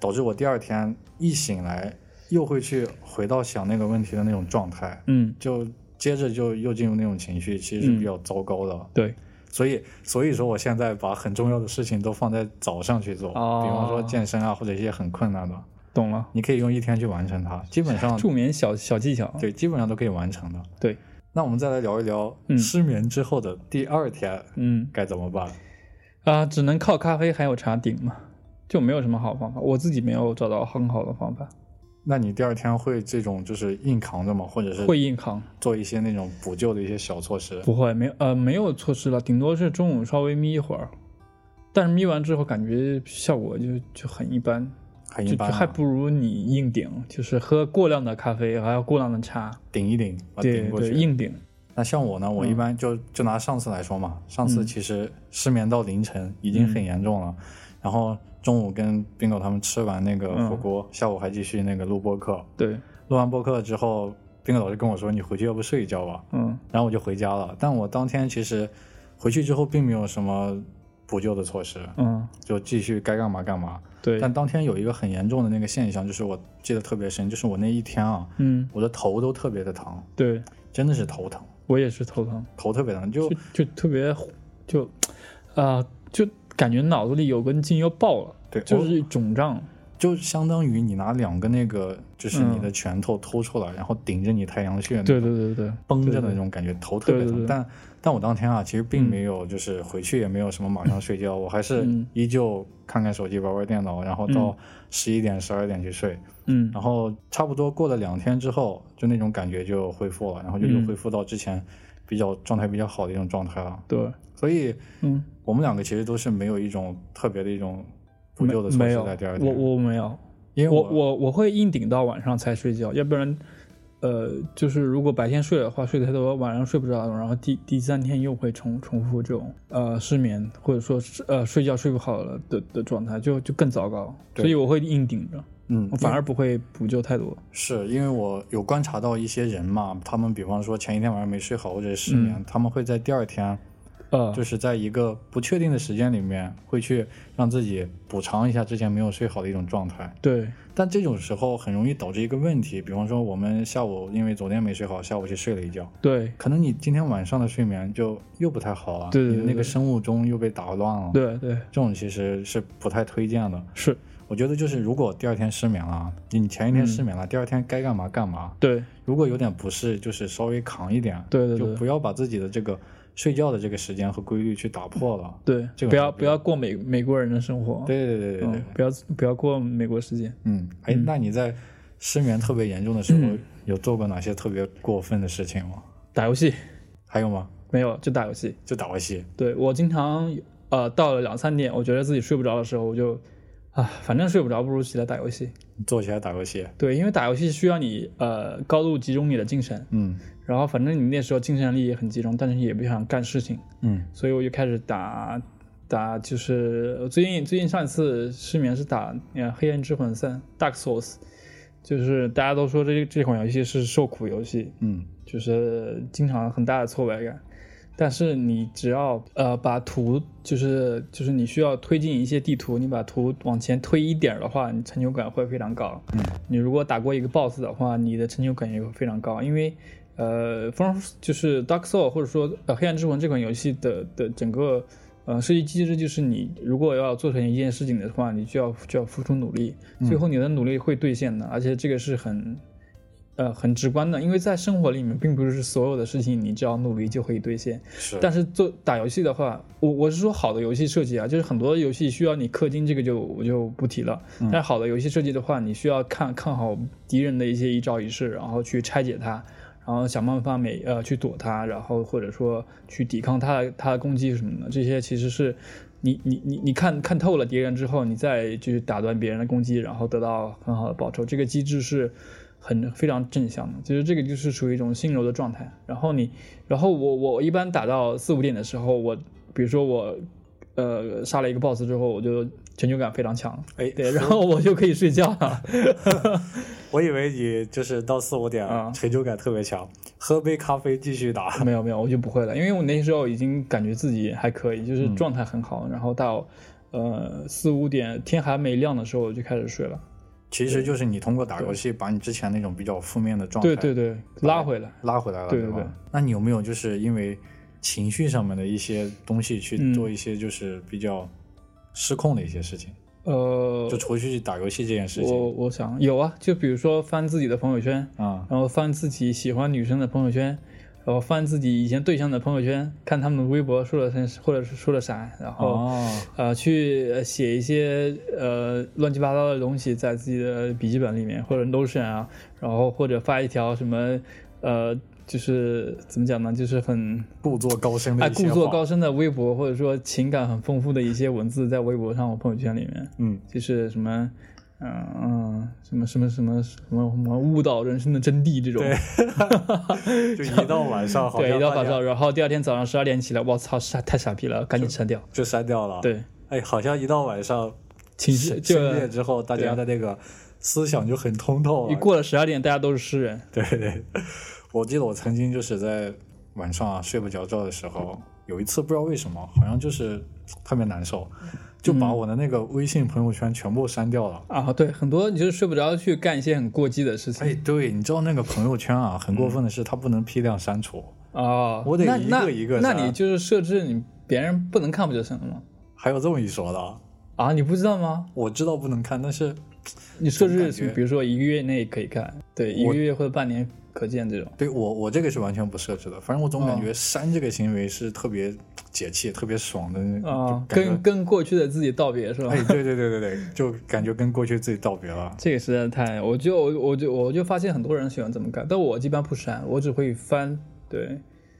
导致我第二天一醒来又会去回到想那个问题的那种状态，嗯，就接着就又进入那种情绪，其实是比较糟糕的。对，所以所以说我现在把很重要的事情都放在早上去做，比方说健身啊，或者一些很困难的，懂了，你可以用一天去完成它，基本上助眠小小技巧，对，基本上都可以完成的，对。那我们再来聊一聊失眠之后的第二天，嗯，该怎么办？啊，只能靠咖啡还有茶顶嘛，就没有什么好方法。我自己没有找到很好的方法。那你第二天会这种就是硬扛着吗？或者是会硬扛，做一些那种补救的一些小措施？不会，没有，呃，没有措施了，顶多是中午稍微眯一会儿，但是眯完之后感觉效果就就很一般。就就还不如你硬顶，就是喝过量的咖啡，还要过量的茶，顶一顶，对对，硬顶。那像我呢，我一般就就拿上次来说嘛，上次其实失眠到凌晨已经很严重了，然后中午跟冰狗他们吃完那个火锅，下午还继续那个录播课。对，录完播课之后，冰狗老师跟我说：“你回去要不睡一觉吧。”嗯，然后我就回家了。但我当天其实回去之后并没有什么补救的措施，嗯，就继续该干嘛干嘛。对，但当天有一个很严重的那个现象，就是我记得特别深，就是我那一天啊，嗯，我的头都特别的疼，对，真的是头疼，我也是头疼，头特别疼，就就特别就，啊，就感觉脑子里有根筋要爆了，对，就是肿胀，就相当于你拿两个那个，就是你的拳头偷出来，然后顶着你太阳穴，对对对对，绷着的那种感觉，头特别疼，但。但我当天啊，其实并没有，就是回去也没有什么马上睡觉，我还是依旧看看手机、玩玩电脑，然后到十一点、十二点去睡。嗯，然后差不多过了两天之后，就那种感觉就恢复了，然后就又恢复到之前比较状态比较好的一种状态了。对，所以，嗯，我们两个其实都是没有一种特别的一种补救的措施在第二天。我我没有，因为我我我会硬顶到晚上才睡觉，要不然。呃，就是如果白天睡的话，睡太多，晚上睡不着，然后第第三天又会重重复这种呃失眠，或者说呃睡觉睡不好了的的状态，就就更糟糕。所以我会硬顶着，嗯，我反而不会补救太多。是因为我有观察到一些人嘛，他们比方说前一天晚上没睡好或者是失眠，他们会在第二天。呃，就是在一个不确定的时间里面，会去让自己补偿一下之前没有睡好的一种状态。对，但这种时候很容易导致一个问题，比方说我们下午因为昨天没睡好，下午去睡了一觉。对，可能你今天晚上的睡眠就又不太好了，对，你的那个生物钟又被打乱了。对对，这种其实是不太推荐的。是，我觉得就是如果第二天失眠了，你前一天失眠了，第二天该干嘛干嘛。对，如果有点不适，就是稍微扛一点。对对，就不要把自己的这个。睡觉的这个时间和规律去打破了，对，不要不要过美美国人的生活，对对对对对，不要不要过美国时间，嗯，哎，那你在失眠特别严重的时候，有做过哪些特别过分的事情吗？打游戏，还有吗？没有，就打游戏，就打游戏。对我经常呃到了两三点，我觉得自己睡不着的时候，我就啊，反正睡不着，不如起来打游戏。坐起来打游戏。对，因为打游戏需要你呃高度集中你的精神，嗯然后反正你那时候精神力也很集中，但是也不想干事情，嗯所以我就开始打打，就是最近最近上一次失眠是打呃《黑暗之魂三》Dark Souls，就是大家都说这这款游戏是受苦游戏，嗯就是经常很大的挫败感。但是你只要呃把图就是就是你需要推进一些地图，你把图往前推一点儿的话，你成就感会非常高。嗯你如果打过一个 BOSS 的话，你的成就感也会非常高，因为呃，风就是 Dark Soul 或者说呃黑暗之魂这款游戏的的整个呃设计机制就是你如果要做成一件事情的话，你就要就要付出努力，最后你的努力会兑现的，而且这个是很。呃，很直观的，因为在生活里面，并不是所有的事情你只要努力就可以兑现。是，但是做打游戏的话，我我是说好的游戏设计啊，就是很多游戏需要你氪金，这个就我就不提了。但是好的游戏设计的话，你需要看看好敌人的一些一招一式，然后去拆解它，然后想办法每呃去躲它，然后或者说去抵抗它的它的攻击什么的，这些其实是你你你你看看透了敌人之后，你再去打断别人的攻击，然后得到很好的报酬，这个机制是。很非常正向的，其实这个就是属于一种心流的状态。然后你，然后我我一般打到四五点的时候，我比如说我呃杀了一个 boss 之后，我就成就感非常强，哎，对，然后我就可以睡觉了。我以为你就是到四五点啊成就感特别强，喝杯咖啡继续打。没有没有，我就不会了，因为我那时候已经感觉自己还可以，就是状态很好。然后到呃四五点天还没亮的时候，我就开始睡了。其实就是你通过打游戏把你之前那种比较负面的状态对对对，拉回来。拉回来了，对对对？那你有没有就是因为情绪上面的一些东西去嗯做一些就是比较失控的一些事情？呃就，除去打游戏这件事情我我想有啊，就比如说翻自己的朋友圈，啊，然后翻自己喜欢女生的朋友圈，然后翻自己以前对象的朋友圈，看他们的微博说了什或者是说了啥，然后、哦，呃去呃写一些呃乱七八糟的东西在自己的笔记本里面或者 Notion 啊，然后或者发一条什么呃就是怎么讲呢，就是很故作高深的故作高深的微博，或者说情感很丰富的一些文字在微博上或朋友圈里面，嗯，就是什么。嗯嗯，什么什么什么什么什么误导人生的真谛这种，就一到晚上好对，一到晚上，然后第二天早上十二点起来，我操，傻太傻逼了，赶紧删掉。就删掉了。，对，哎，好像一到晚上情绪深就深夜之后，大家的那个思想就很通透了。一过了十二点，大家都是诗人。对对，我记得我曾经就是在晚上啊睡不着觉的时候，有一次不知道为什么，好像就是特别难受，就把嗯我的那个微信朋友圈全部删掉了。啊，对，很多你就是睡不着，去干一些很过激的事情哎，对，你知道那个朋友圈啊，很过分的是，它不能批量删除，啊。我得一个一个删那你就是设置你别人不能看不就行了吗？还有这么一说的啊。啊，你不知道吗？我知道不能看，但是你设置比如说一个月内可以看，对，一个月或者半年可见这种。对我我这个是完全不设置的，反正我总哦感觉删这个行为是特别解气、特别爽的那啊，就跟跟过去的自己道别是吧？哎，对对对对对，就感觉跟过去自己道别了。这个实在太，我就我我就我就发现很多人喜欢这么干，但我一般不删，我只会翻。对，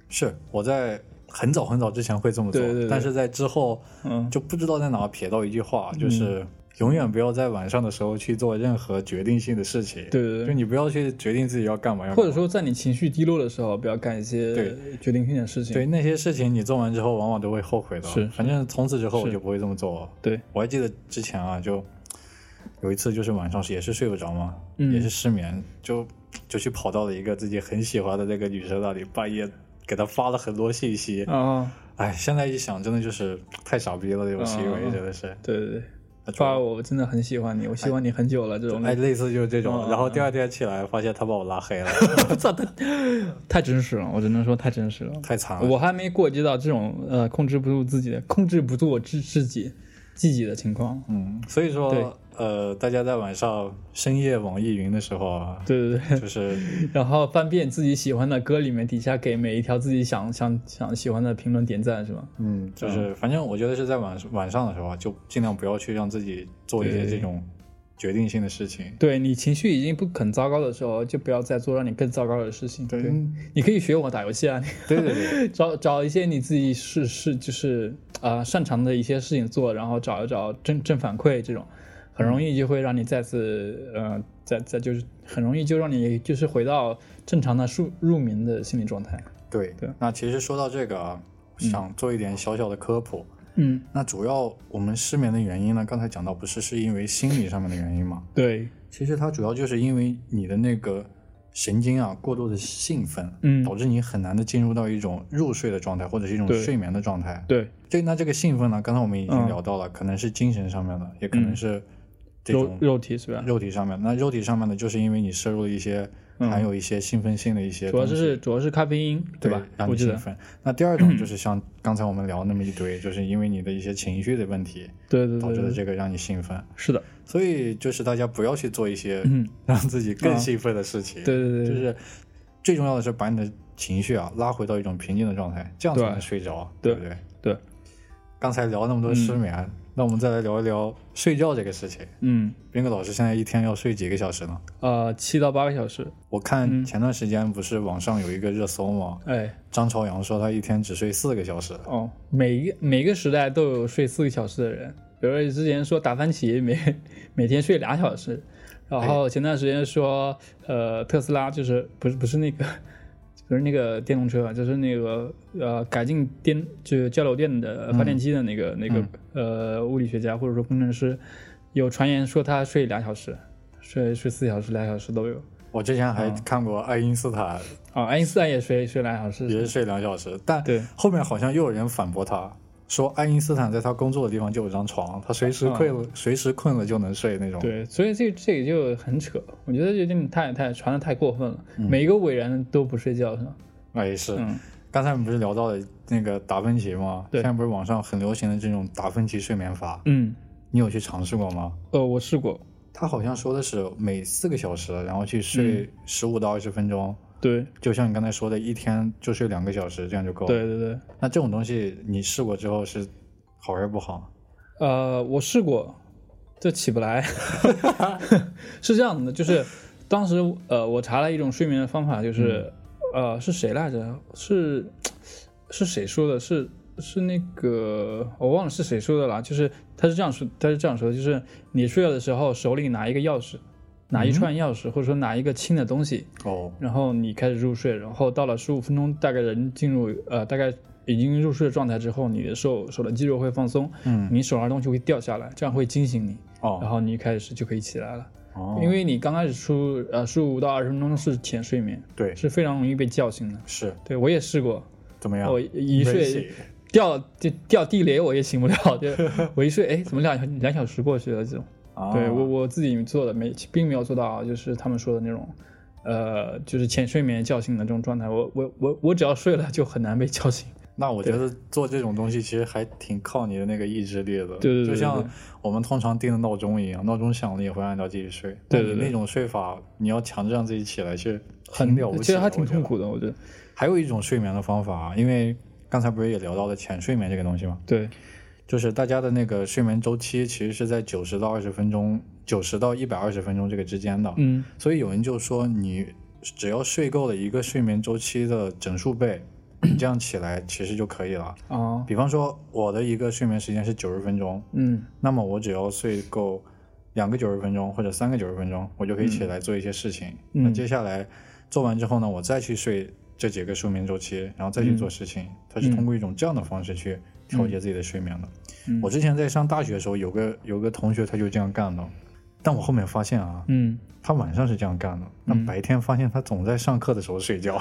是我在很早很早之前会这么做，对对对但是在之后嗯，就不知道在哪瞥到一句话，就是永远不要在晚上的时候去做任何决定性的事情。对对对。就你不要去决定自己要干嘛，要干嘛或者说在你情绪低落的时候，不要干一些对决定性的事情。对那些事情，你做完之后往往都会后悔的。是反正从此之后我就不会这么做了。对我还记得之前啊，就有一次就是晚上也是睡不着嘛，嗯也是失眠，就就去跑到了一个自己很喜欢的那个女生那里，半夜给她发了很多信息。啊，哎，现在一想，真的就是太傻逼了，这种行为嗯真的是。对对对，那就发我真的很喜欢你，我喜欢你很久了这种。哎，类似就是这种。嗯然后第二天起来，发现他把我拉黑了，我操，太太真实了，我只能说太真实了。太惨了。我还没过激到这种呃控制不住自己的、控制不住我自自己自己的情况。嗯，所以对说，呃，大家在晚上深夜网易云的时候啊，对对对，就是。然后翻遍自己喜欢的歌里面，底下给每一条自己想想想喜欢的评论点赞是吧？嗯，就是反正我觉得是在晚晚上的时候啊，就尽量不要去让自己做一些这种决定性的事情。对你情绪已经不很糟糕的时候，就不要再做让你更糟糕的事情。对你可以学我打游戏啊，对对对，找找一些你自己是是就是啊、擅长的一些事情做，然后找一找正正反馈这种，很容易就会让你再次呃，再再就是很容易就让你就是回到正常的入入眠的心理状态。对对，那其实说到这个啊，想做一点小小的科普。嗯，那主要我们失眠的原因呢，刚才讲到不是是因为心理上面的原因吗？对，其实它主要就是因为你的那个神经啊过度的兴奋，嗯导致你很难的进入到一种入睡的状态或者是一种睡眠的状态。对，这那这个兴奋呢，刚才我们已经嗯聊到了，可能是精神上面的，也可能是这肉种肉体是吧？肉体上面。那肉体上面呢，就是因为你摄入了一些嗯含有一些兴奋性的一些主要是主要是咖啡因，对吧？让你兴奋。那第二种 就是像刚才我们聊那么一堆，就是因为你的一些情绪的问题对对导致的这个让你兴奋。是的，所以就是大家不要去做一些嗯，让自己更啊兴奋的事情。对对对，就是最重要的是把你的情绪啊拉回到一种平静的状态，这样才能睡着，对不对？对，刚才聊那么多失眠，那我们再来聊一聊睡觉这个事情。嗯，斌哥老师现在一天要睡几个小时呢？呃，七到八个小时，我嗯看前段时间不是网上有一个热搜吗？哎，张朝阳说他一天只睡四个小时。哦，每一个每个时代都有睡四个小时的人，比如说之前说达芬奇每每天睡俩小时，然后前段时间说，呃，特斯拉就是不是不是那个不是那个电动车，就是那个呃改进电就是交流电的发电机的那个、那个呃物理学家或者说工程师，有传言说他睡两小时，睡睡四小时、两小时都有。我之前嗯还看过爱因斯坦。啊、爱因斯坦也睡睡两小时，也是睡两小时，但对。后面好像又有人反驳他，说爱因斯坦在他工作的地方就有张床，他随时困了、随时困了就能睡那种。嗯对，所以这这个就很扯，我觉得有点太太传的太过分了。每一个伟人都不睡觉是吧？哎是。嗯，刚才我们不是聊到了那个达芬奇吗？对现在不是网上很流行的这种达芬奇睡眠法，嗯，你有去尝试过吗？呃，我试过，他好像说的是每四个小时，然后去睡十五到二十分钟，对，就像你刚才说的，一天就睡两个小时，这样就够了。对对对，那这种东西你试过之后是好还是不好？呃，我试过，这起不来，是这样的，就是当时呃，我查了一种睡眠的方法，就是、呃，是谁来着？是是谁说的？是是那个我忘了是谁说的了。就是他是这样说，他是这样说的，就是你睡觉的时候手里拿一个钥匙，拿一串钥匙，或者说拿一个轻的东西，哦，然后你开始入睡，然后到了十五分钟，大概人进入呃大概已经入睡的状态之后，你的手手的肌肉会放松，嗯，你手上的东西会掉下来，这样会惊醒你哦，然哦，后你一开始就可以起来了。哦，因为你刚开始出呃十五到二十分钟是浅睡眠，对是非常容易被叫醒的。是对我也试过，怎么样？我一睡掉就掉地雷我也醒不了，就我一睡哎怎么两两小时过去了这种。啊对我我自己做的没并没有做到就是他们说的那种。呃，就是浅睡眠叫醒的这种状态，我我我我只要睡了就很难被叫醒。那我觉得做这种东西其实还挺靠你的那个意志力的，对对对对就像我们通常定的闹钟一样，闹钟响了也会按照自己睡。对对对那种睡法，你要强制让自己起来，其实很挺了不起，其实还挺痛苦的，我觉得。还有一种睡眠的方法，因为刚才不是也聊到了浅睡眠这个东西吗？对，就是大家的那个睡眠周期其实是在九十到二十分钟，九十到一百二十分钟这个之间的。嗯所以有人就说，你只要睡够了一个睡眠周期的整数倍，你这样起来其实就可以了。啊比方说，我的一个睡眠时间是九十分钟，嗯那么我只要睡够两个九十分钟或者三个九十分钟，我就可以起来做一些事情。嗯那接下来做完之后呢，我再去睡这几个睡眠周期，然后再去做事情。它是通过一种这样的方式去调节自己的睡眠的。嗯。我之前在上大学的时候，有个有个同学他就这样干的，但我后面发现啊，嗯，他晚上是这样干的，那白天发现他总在上课的时候睡觉。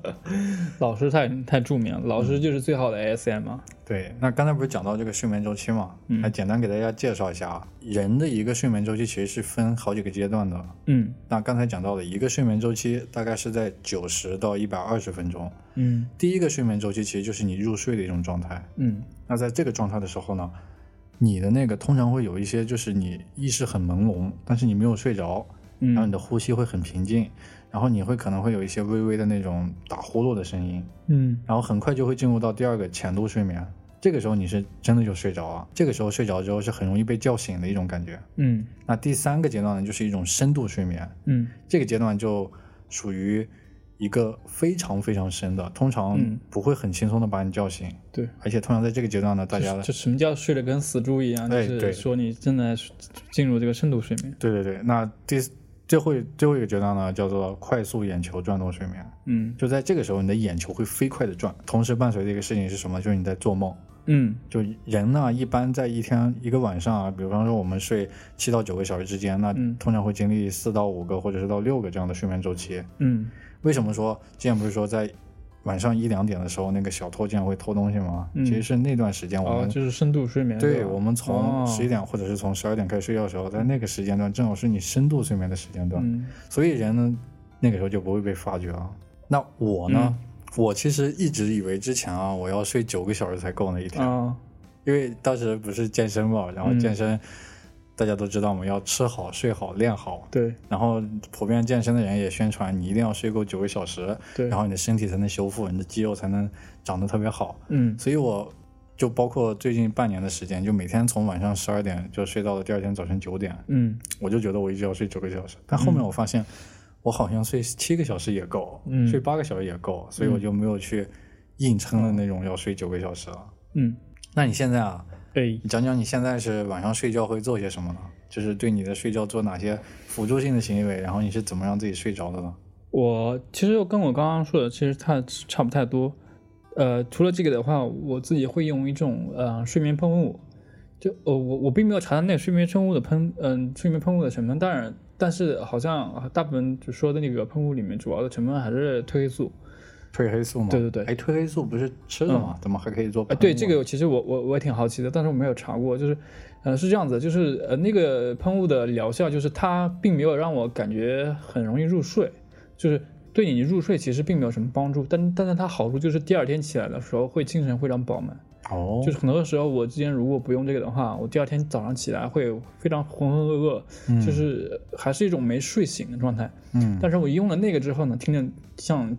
老师太太著名了，老师就是最好的 ASM 嘛。对，那刚才不是讲到这个睡眠周期嘛？嗯来简单给大家介绍一下啊，人的一个睡眠周期其实是分好几个阶段的。嗯那刚才讲到的一个睡眠周期大概是在九十到一百二十分钟。嗯第一个睡眠周期其实就是你入睡的一种状态。嗯那在这个状态的时候呢，你的那个通常会有一些就是你意识很朦胧，但是你没有睡着，然后你嗯的呼吸会很平静，然后你会可能会有一些微微的那种打呼噜的声音，嗯然后很快就会进入到第二个浅度睡眠。这个时候你是真的就睡着了，这个时候睡着之后是很容易被叫醒的一种感觉。嗯那第三个阶段呢，就是一种深度睡眠，嗯这个阶段就属于一个非常非常深的，通常不会很轻松的把你叫醒。对，而且通常在这个阶段呢，大家就什么叫睡得跟死猪一样？就是说你正在进入这个深度睡眠。对对对，那第最后最后一个阶段呢，叫做快速眼球转动睡眠。嗯，就在这个时候，你的眼球会飞快的转，同时伴随的一个事情是什么？就是你在做梦。嗯，就人呢，一般在一天一个晚上啊，比方说我们睡七到九个小时之间，那通常会经历四到五个或者是到六个这样的睡眠周期。嗯。为什么说之前不是说在晚上一两点的时候，那个小偷竟然会偷东西吗？其实是那段时间我们就是深度睡眠。对，我们从十一点或者是从十二点开始睡觉的时候，在那个时间段正好是你深度睡眠的时间段，所以人呢那个时候就不会被发觉啊。那我呢，我其实一直以为之前啊我要睡九个小时才够那一天，因为当时不是健身嘛，然后健身。大家都知道嘛，要吃好、睡好、练好。对。然后普遍健身的人也宣传，你一定要睡够九个小时，对。然后你的身体才能修复，你的肌肉才能长得特别好。嗯。所以我就包括最近半年的时间，就每天从晚上十二点就睡到了第二天早晨九点。嗯。我就觉得我一直要睡九个小时，但后面我发现我好像睡七个小时也够，睡八个小时也够，所以我就没有去硬撑的那种要睡九个小时了。嗯。那你现在啊？哎，你讲讲你现在是晚上睡觉会做些什么呢？就是对你的睡觉做哪些辅助性的行为，然后你是怎么让自己睡着的呢？我其实跟我刚刚说的其实差差不太多。呃，除了这个的话，我自己会用一种呃睡眠喷雾。就呃我我并没有查到那个睡眠喷雾的喷嗯睡眠喷雾的成分，当然，但是好像大部分就说的那个喷雾里面主要的成分还是褪黑素。褪黑素吗？对对对，哎，褪黑素不是吃的吗？怎么还可以做？哎，对这个其实我我我也挺好奇的，但是我没有查过。就是，呃，是这样子，就是呃那个喷雾的疗效，就是它并没有让我感觉很容易入睡，就是对你入睡其实并没有什么帮助。但但是它好处就是第二天起来的时候会精神非常饱满。哦，就是很多时候我之前如果不用这个的话，我第二天早上起来会非常浑浑噩噩，就是还是一种没睡醒的状态。嗯，但是我用了那个之后呢，听着像。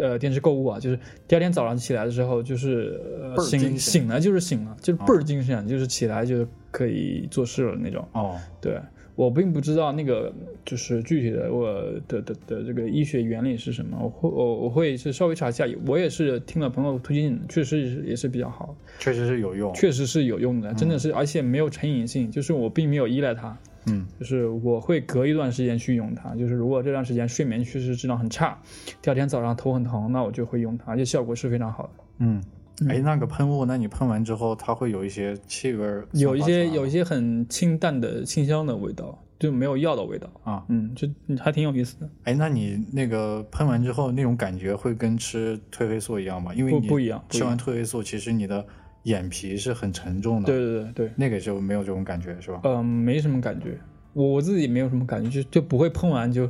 呃，电视购物啊，就是第二天早上起来的时候，就是呃醒醒了就是醒了，就是倍儿精神，就是起来就可以做事了那种。哦，对我并不知道那个就是具体的我的的的这个医学原理是什么，我会我我会是稍微查一下，我也是听了朋友推荐，确实也是比较好，确实是有用，确实是有用的，真的是，而且没有成瘾性，就是我并没有依赖它。嗯，就是我会隔一段时间去用它。就是如果这段时间睡眠确实质量很差，第二天早上头很疼，那我就会用它，而且效果是非常好的。嗯，哎，那个喷雾，那你喷完之后，它会有一些气味，有一些有一些很清淡的清香的味道，就没有药的味道啊。嗯，就还挺有意思的。哎，那你那个喷完之后那种感觉会跟吃褪黑素一样吗？因为不不一样，吃完褪黑素，其实你的。眼皮是很沉重的，对对对对，那个时候没有这种感觉是吧？嗯，没什么感觉，我我自己没有什么感觉，就就不会碰完就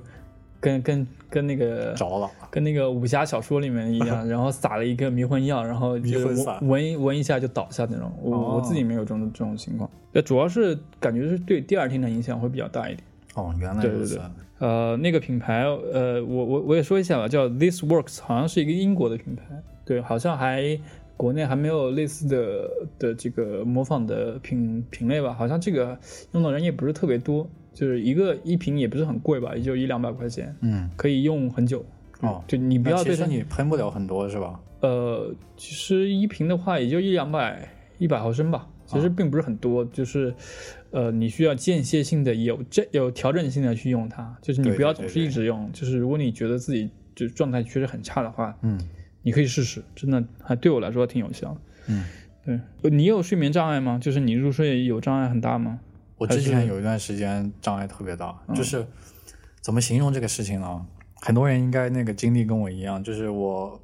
跟跟跟那个着了，跟那个武侠小说里面一样，然后撒了一个迷魂药，然后就闻闻一下就倒下那种。我我自己没有这种这种情况，那主要是感觉是对第二天的影响会比较大一点。哦，原来如此。呃，那个品牌，呃，我我我也说一下吧，叫 This Works，好像是一个英国的品牌，对，好像还。国内还没有类似的的这个模仿的品品类吧？好像这个用的人也不是特别多，就是一个一瓶也不是很贵吧，也就一两百块钱，嗯，可以用很久。哦，就你不要对它，你喷不了很多是吧？呃，其实一瓶的话也就一两百一百毫升吧，其实并不是很多，就是呃，你需要间歇性的有这有调整性的去用它，就是你不要总是一直用，就是如果你觉得自己就状态确实很差的话，嗯。你可以试试，真的还对我来说挺有效的。嗯，对，你有睡眠障碍吗？就是你入睡有障碍很大吗？我之前有一段时间障碍特别大，就是怎么形容这个事情呢？很多人应该那个经历跟我一样，就是我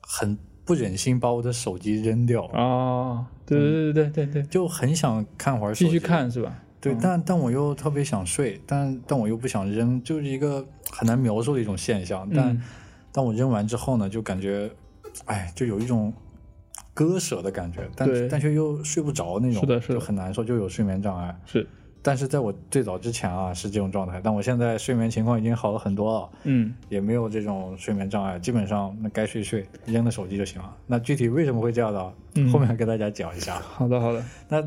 很不忍心把我的手机扔掉啊。对对对对对对，就很想看会儿，继续看是吧？对，但但我又特别想睡，但但我又不想扔，就是一个很难描述的一种现象。但当我扔完之后呢，就感觉，哎，就有一种割舍的感觉，但但却又睡不着那种，是的，是的，很难受，就有睡眠障碍。是，但是在我最早之前啊，是这种状态，但我现在睡眠情况已经好了很多了，嗯，也没有这种睡眠障碍，基本上那该睡睡，扔了手机就行了。那具体为什么会这样呢？后面跟大家讲一下。好的，好的。那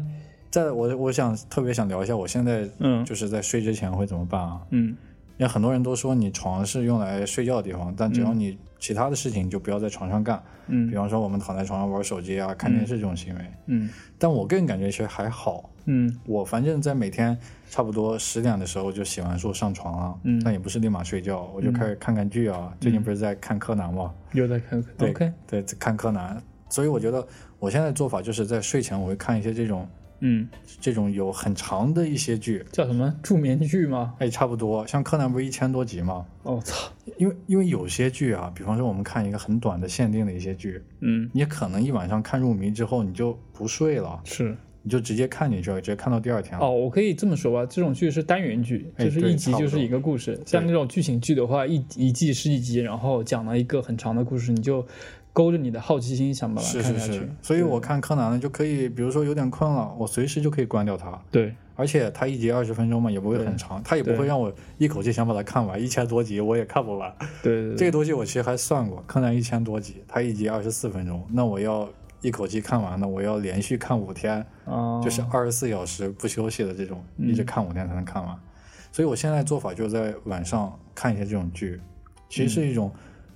在我我想特别想聊一下，我现在嗯，就是在睡之前会怎么办啊？嗯。因为很多人都说你床是用来睡觉的地方，但只要你其他的事情就不要在床上干。嗯比方说我们躺在床上玩手机啊、看电视这种行为。嗯但我个人感觉其实还好。嗯我反正在每天差不多十点的时候就洗完漱上床了，嗯但也不是立马睡觉，我就开始看看剧啊。最近不是在看柯南吗？又在看对 OK 对，看柯南。所以我觉得我现在做法就是在睡前我会看一些这种嗯，这种有很长的一些剧，叫什么助眠剧吗？哎，差不多。像柯南不是一千多集吗？哦操，因为因为有些剧啊，比方说我们看一个很短的限定的一些剧，嗯你可能一晚上看入迷之后你就不睡了，是你就直接看进去了，直接看到第二天了。哦，我可以这么说吧，这种剧是单元剧，哎就是一集就是一个故事。像那种剧情剧的话，一一季是一集，然后讲了一个很长的故事，你就勾着你的好奇心想把它是是看下去。是，所以我看柯南呢就可以，比如说有点困了，我随时就可以关掉它，对而且它一集二十分钟嘛，也不会很长，它也不会让我一口气想把它看完，一千多集我也看不完。对对对，这个东西我其实还算过，柯南一千多集，它一集二十四分钟，那我要一口气看完呢，我要连续看五天，哦，就是二十四小时不休息的这种，一直看五天才能看完。所以我现在做法就是在晚上看一些这种剧，其实是一种，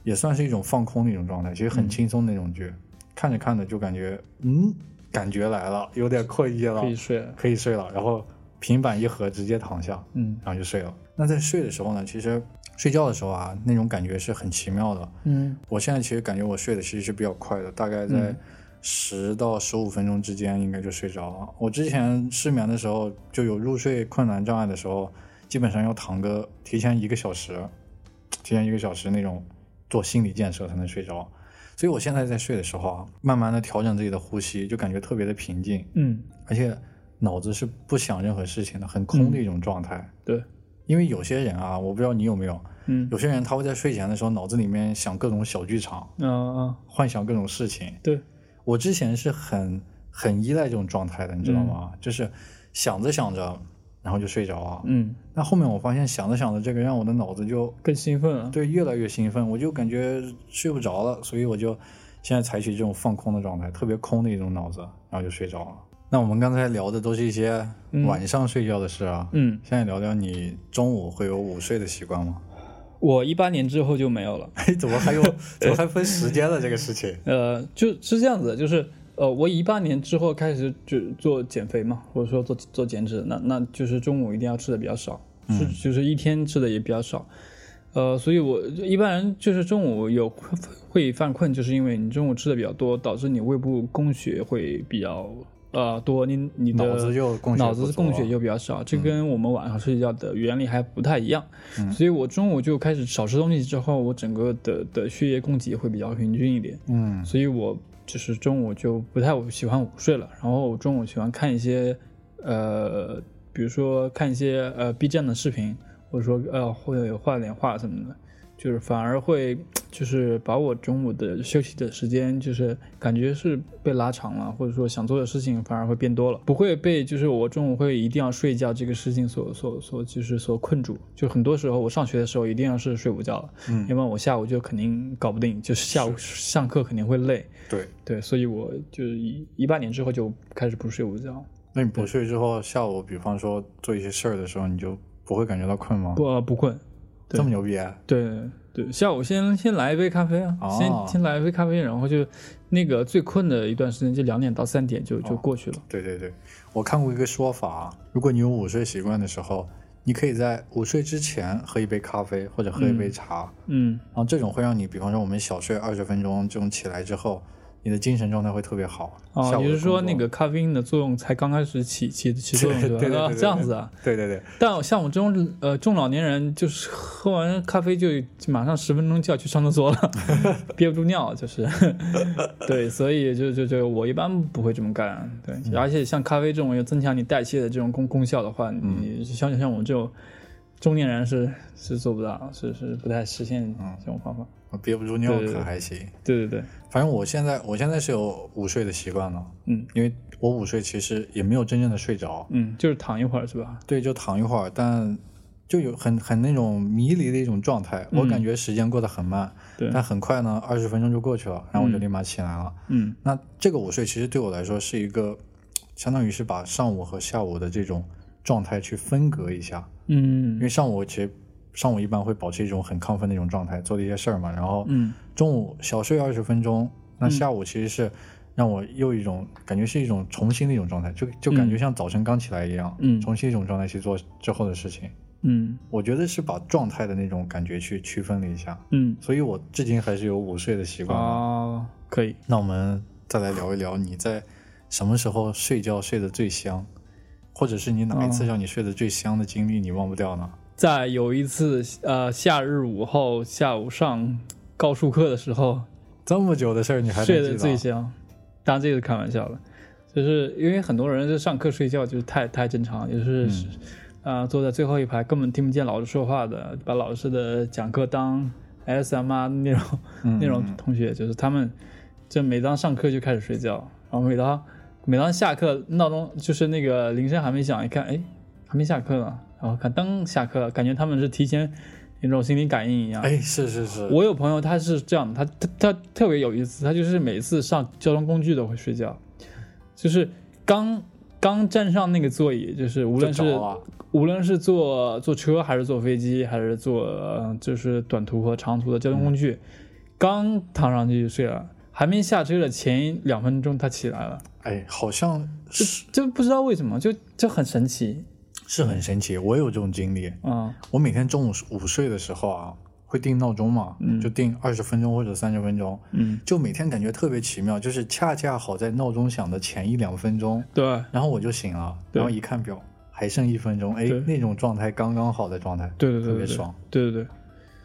也算是一种放空的一种状态，其实很轻松的那种剧，看着看着就感觉，嗯，感觉来了，有点困意了可，以睡了。可以睡了，然后平板一合直接躺下，嗯然后就睡了。那在睡的时候呢，其实睡觉的时候啊，那种感觉是很奇妙的。嗯我现在其实感觉我睡的其实是比较快的，大概在嗯十到十五分钟之间应该就睡着了。我之前失眠的时候，就有入睡困难障碍的时候，基本上要躺个提前一个小时，提前一个小时那种做心理建设才能睡着。所以我现在在睡的时候啊，慢慢的调整自己的呼吸，就感觉特别的平静，嗯，而且脑子是不想任何事情的，很空的一种状态。对，因为有些人啊，我不知道你有没有，嗯有些人他会在睡前的时候脑子里面想各种小剧场，啊啊，幻想各种事情。对，我之前是很很依赖这种状态的，你知道嗯吗？就是想着想着，然后就睡着了。嗯，那后面我发现想着想着，这个让我的脑子就更兴奋了。对越来越兴奋，我就感觉睡不着了，所以我就现在采取这种放空的状态，特别空的一种脑子，然后就睡着了。那我们刚才聊的都是一些晚上睡觉的事啊，嗯，现在聊聊你中午会有午睡的习惯吗？我一八年之后就没有了。哎，怎么还有怎么还分时间了这个事情？呃，就是这样子，就是呃，我一八年之后开始就做减肥嘛，或者说做做减脂，那那就是中午一定要吃的比较少，是就是一天吃的也比较少。呃，所以我一般人就是中午有会犯困，就是因为你中午吃的比较多，导致你胃部供血会比较呃多，你你的脑子就供血脑子供血就比较少，这跟我们晚上睡觉的原理还不太一样。嗯所以我中午就开始少吃东西之后，我整个的的血液供给会比较平均一点。嗯所以我就是中午就不太喜欢午睡了，然后我中午喜欢看一些呃，比如说看一些呃 B 站的视频，或者说呃会画点画什么的，就是反而会就是把我中午的休息的时间就是感觉是被拉长了，或者说想做的事情反而会变多了，不会被就是我中午会一定要睡觉这个事情所所所就是所困住。就很多时候我上学的时候一定要是睡午觉了，嗯要不然我下午就肯定搞不定，就是下午上课肯定会累。对。对，所以我就是一一八年之后就开始不睡午觉，那你不睡之后，下午比方说做一些事儿的时候，你就不会感觉到困吗？不、呃不困。对。这么牛逼啊！对对，下午先先来一杯咖啡啊，哦。先先来一杯咖啡，然后就那个最困的一段时间就两点到三点就就过去了。对对对，我看过一个说法，如果你有午睡习惯的时候，你可以在午睡之前喝一杯咖啡或者喝一杯茶，嗯。然后这种会让你，比方说我们小睡二十分钟，这种起来之后，你的精神状态会特别好。哦，也就是说那个咖啡因的作用才刚开始起起起作用，对对对对这样子啊。对对对，但像我这种呃中老年人，就是喝完咖啡就马上十分钟就要去上厕所了，憋不住尿，就是 对，所以就就就我一般不会这么干，对，而且像咖啡这种有增强你代谢的这种功功效的话，你像像我这种中年人是是做不到，是是不太实现这种方法。我憋不住尿可还行。对对对，反正我现在我现在是有午睡的习惯了，嗯。因为我午睡其实也没有真正的睡着，嗯，就是躺一会儿是吧？对，就躺一会儿，但就有很很那种迷离的一种状态，我感觉时间过得很慢，对，但很快呢，二十分钟就过去了，然后我就立马起来了。嗯。那这个午睡其实对我来说是一个，相当于是把上午和下午的这种状态去分隔一下，嗯。因嗯为上午其实上午一般会保持一种很亢奋的一种状态，做的一些事儿嘛，然后嗯中午小睡二十分钟，那下午其实是让我又一种感觉是一种重新的一种状态，就就感觉像早晨刚起来一样，嗯重新一种状态去做之后的事情。嗯我觉得是把状态的那种感觉去区分了一下，嗯所以我至今还是有午睡的习惯的。啊，可以。那我们再来聊一聊你在什么时候睡觉睡得最香，或者是你哪一次让你睡得最香的经历你忘不掉呢？在有一次呃夏日午后下午上高数课的时候，这么久的事儿你还睡得最香。当然这个是开玩笑了，就是因为很多人就上课睡觉就是太太正常，也是啊、呃坐在最后一排根本听不见老师说话的，把老师的讲课当 ASMR 那种、那种同学，就是他们就每当上课就开始睡觉，然后每当每当下课闹钟就是那个铃声还没响，一看哎还没下课呢，然后看灯下课了，感觉他们是提前那种心灵感应一样。哎，是是是，我有朋友他是这样的，他他他特别有意思，他就是每次上交通工具都会睡觉，就是刚刚站上那个座椅，就是无论是无论是坐坐车还是坐飞机，还是坐、呃就是短途和长途的交通工具，刚躺上去就睡了，还没下车的前两分钟他起来了，哎，好像是就不知道为什么，就就很神奇是很神奇，我有这种经历。嗯、我每天中午午睡的时候啊，会定闹钟嘛，就定二十分钟或者三十分钟，嗯，就每天感觉特别奇妙，就是恰恰好在闹钟响的前一两分钟，对，然后我就醒了，然后一看表还剩一分钟，哎，那种状态刚刚好的状态，对对对特别爽。对对对。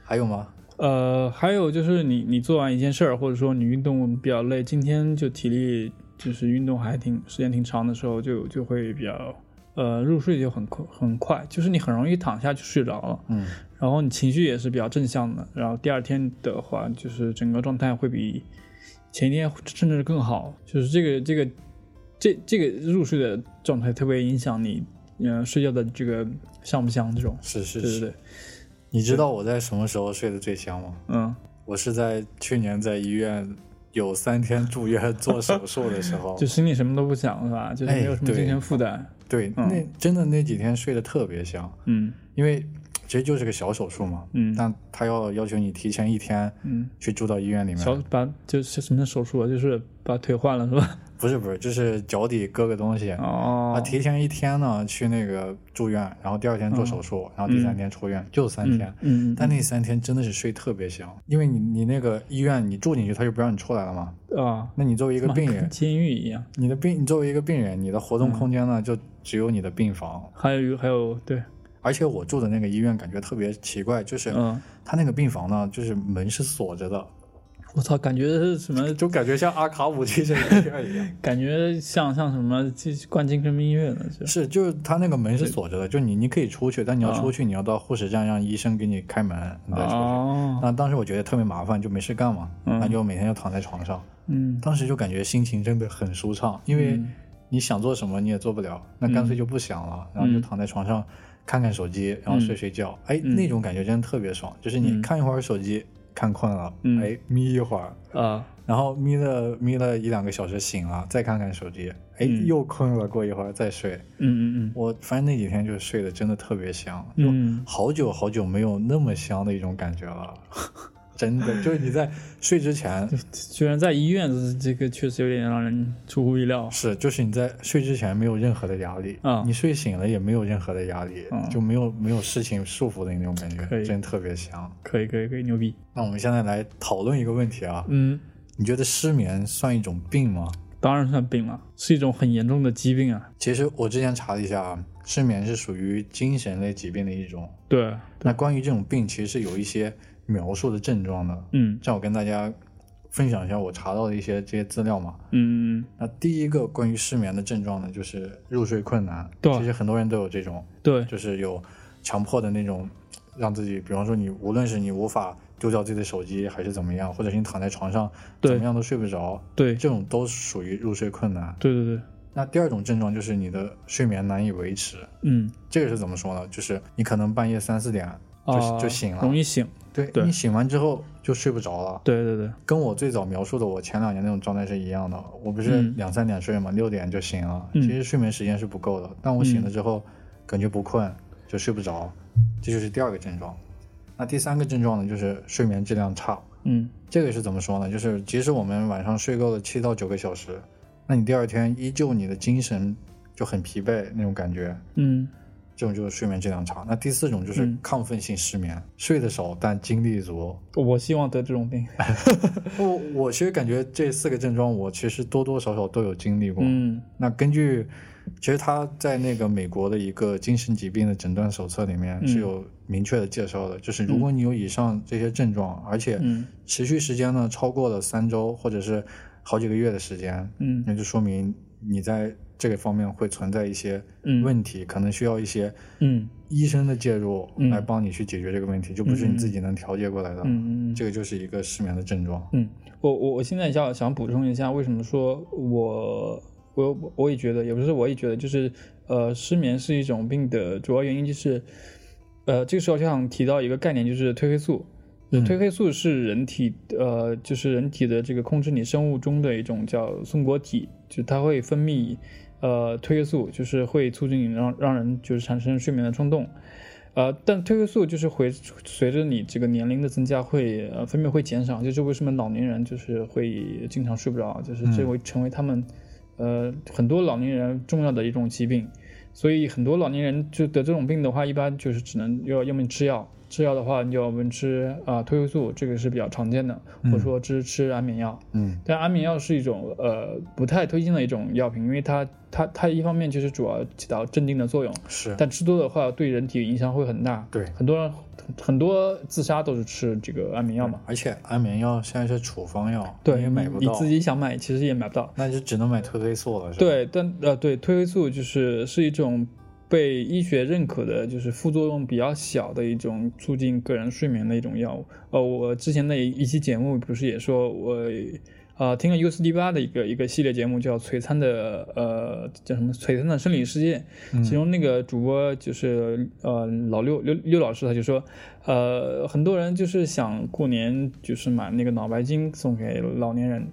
还有吗？呃，还有就是你你做完一件事儿，或者说你运动比较累，今天就体力就是运动还挺时间挺长的时候，就就会比较呃入睡就很快很快，就是你很容易躺下就睡着了，嗯，然后你情绪也是比较正向的，然后第二天的话就是整个状态会比前一天甚至更好，就是这个这个这这个入睡的状态特别影响你嗯、呃睡觉的这个香不香这种，是是是。对对对，你知道我在什么时候睡得最香吗？嗯，我是在去年在医院有三天住院做手术的时候 就，心里什么都不想是吧？就是没有什么精神负担。对，那真的那几天睡得特别香，嗯。因为其实就是个小手术嘛，嗯。但他要要求你提前一天嗯，去住到医院里面。小面，把就是什么手术啊？就是把腿换了是吧？不是不是，就是脚底割个东西，哦。啊，，提前一天呢去那个住院，然后第二天做手术，然后第三天出院，就三天。嗯。嗯但那三天真的是睡特别香，因为你你那个医院你住进去，他就不让你出来了嘛。啊，那你作为一个病人，监狱一样。你的病，你作为一个病人，你的活动空间呢，就只有你的病房。还有还有对，而且我住的那个医院感觉特别奇怪，就是嗯，他那个病房呢，就是门是锁着的，我操，感觉是什么？就感觉像阿卡姆精神病院一样。感觉像像什么灌精神病院的，就是就是他那个门是锁着的，就你你可以出去，但你要出去，你要到护士站让医生给你开门，你再出去。哦，那当时我觉得特别麻烦，就没事干嘛，那就每天就躺在床上。嗯当时就感觉心情真的很舒畅，因为你想做什么你也做不了，那干脆就不想了，然后就躺在床上看看手机，然后睡睡觉。哎，那种感觉真的特别爽，就是你看一会儿手机，看困了，哎，眯一会儿，啊，然后眯了眯了一两个小时醒了，再看看手机，哎，又困了，过一会儿再睡。嗯嗯嗯。我反正那几天就睡得真的特别香，就嗯好久好久没有那么香的一种感觉了。真的，就是你在睡之前，嗯，居然在医院，这个确实有点让人出乎意料。是就是你在睡之前没有任何的压力，啊你睡醒了也没有任何的压力，嗯就没有没有事情束缚的那种感觉真特别香。可以可以可以，牛逼。那我们现在来讨论一个问题啊，嗯，你觉得失眠算一种病吗？当然算病了，是一种很严重的疾病啊。其实我之前查了一下啊，失眠是属于精神类疾病的一种。对，那关于这种病，其实是有一些描述的症状的。嗯这样我跟大家分享一下我查到的一些这些资料嘛。嗯嗯，那第一个关于失眠的症状呢，就是入睡困难。对其实很多人都有这种，对，就是有强迫的那种，让自己，比方说你无论是你无法丢掉自己的手机，还是怎么样，或者是你躺在床上怎么样都睡不着，对这种都属于入睡困难。对对对，那第二种症状就是你的睡眠难以维持。嗯这个是怎么说呢？就是你可能半夜三四点就、啊，就醒了，容易醒。对对你醒完之后就睡不着了。对对对，跟我最早描述的我前两年那种状态是一样的。我不是嗯两三点睡嘛，六点就醒了。嗯其实睡眠时间是不够的，但我醒了之后、感觉不困，就睡不着，这就是第二个症状。那第三个症状呢，就是睡眠质量差。嗯，这个是怎么说呢？就是即使我们晚上睡够了七到九个小时，那你第二天依旧你的精神就很疲惫那种感觉。嗯，这种就是睡眠质量差。那第四种就是亢奋性失眠，睡得少但精力足。我希望得这种病。我我其实感觉这四个症状，我其实多多少少都有经历过。嗯，那根据。其实他在那个美国的一个精神疾病的诊断手册里面是有明确的介绍的，就是如果你有以上这些症状，而且持续时间呢超过了三周或者是好几个月的时间，嗯，那就说明你在这个方面会存在一些问题，可能需要一些嗯医生的介入来帮你去解决这个问题，就不是你自己能调节过来的。嗯嗯，这个就是一个失眠的症状。嗯，我我我现在要想补充一下，为什么说我。我我也觉得，也不是我也觉得，就是呃，失眠是一种病的主要原因，就是呃，这个时候就想提到一个概念，就是褪黑素。褪黑素是人体呃，就是人体的这个控制你生物钟的一种叫松果体，就它会分泌呃褪黑素，就是会促进你让让人就是产生睡眠的冲动。呃，但褪黑素就是会随着你这个年龄的增加会呃分泌会减少，就是为什么老年人就是会经常睡不着，就是这会成为他们。呃，很多老年人重要的一种疾病，所以很多老年人就得这种病的话，一般就是只能要要么吃药。吃药的话，你就我们吃啊褪黑素，这个是比较常见的，或者说吃吃安眠药。嗯，但安眠药是一种呃不太推荐的一种药品，因为它它它一方面就是主要起到镇定的作用，是，但吃多的话对人体影响会很大。对，很多人很多自杀都是吃这个安眠药嘛。而且安眠药现在是处方药，对，也买不到。你自己想买其实也买不到，那就只能买褪黑素了。对，但呃对褪黑素就是是一种。被医学认可的，就是副作用比较小的一种促进个人睡眠的一种药物。呃，我之前的一期节目不是也说，我啊听了 U 四 D 八的一个一个系列节目，叫《璀璨的呃叫什么璀璨的生理世界》，其中那个主播就是呃老六六六老师，他就说，呃很多人就是想过年就是买那个脑白金送给老年人。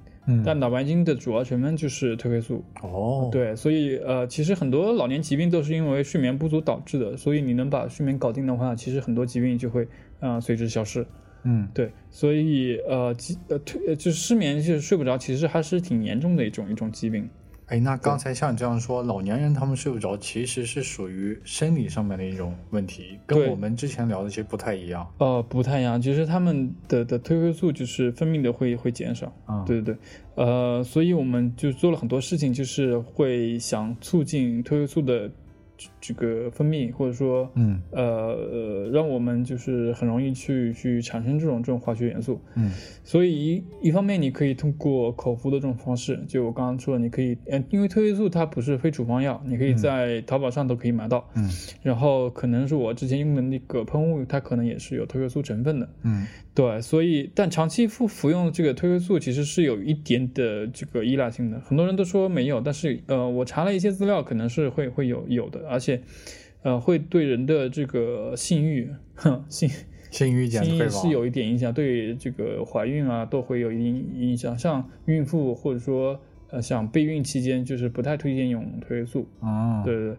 但脑白金的主要成分就是褪黑素哦，对，所以呃，其实很多老年疾病都是因为睡眠不足导致的，所以你能把睡眠搞定的话，其实很多疾病就会啊随之消失。嗯，对，所以呃，呃褪就是失眠就是睡不着，其实还是挺严重的一种一种疾病。哎，那刚才像你这样说，老年人他们睡不着，其实是属于生理上面的一种问题，跟我们之前聊的其实不太一样。呃，不太一样，其实他们的的褪黑素就是分泌的会会减少。啊，对对对，呃，所以我们就做了很多事情，就是会想促进褪黑素的。这个分泌，或者说，嗯，呃呃，让我们就是很容易去去产生这种这种化学元素，嗯，所以一一方面你可以通过口服的这种方式，就我刚刚说的，你可以，嗯，因为褪黑素它不是非处方药，你可以在淘宝上都可以买到，嗯，然后可能是我之前用的那个喷雾，它可能也是有褪黑素成分的，嗯，对，所以但长期服服用这个褪黑素其实是有一点的这个依赖性的，很多人都说没有，但是呃，我查了一些资料，可能是会会有有的。而且，呃，会对人的这个性欲，性 性欲性欲是有一点影响，对这个怀孕啊都会有一定影响。像孕妇或者说呃像备孕期间，就是不太推荐用褪黑素。啊，对对，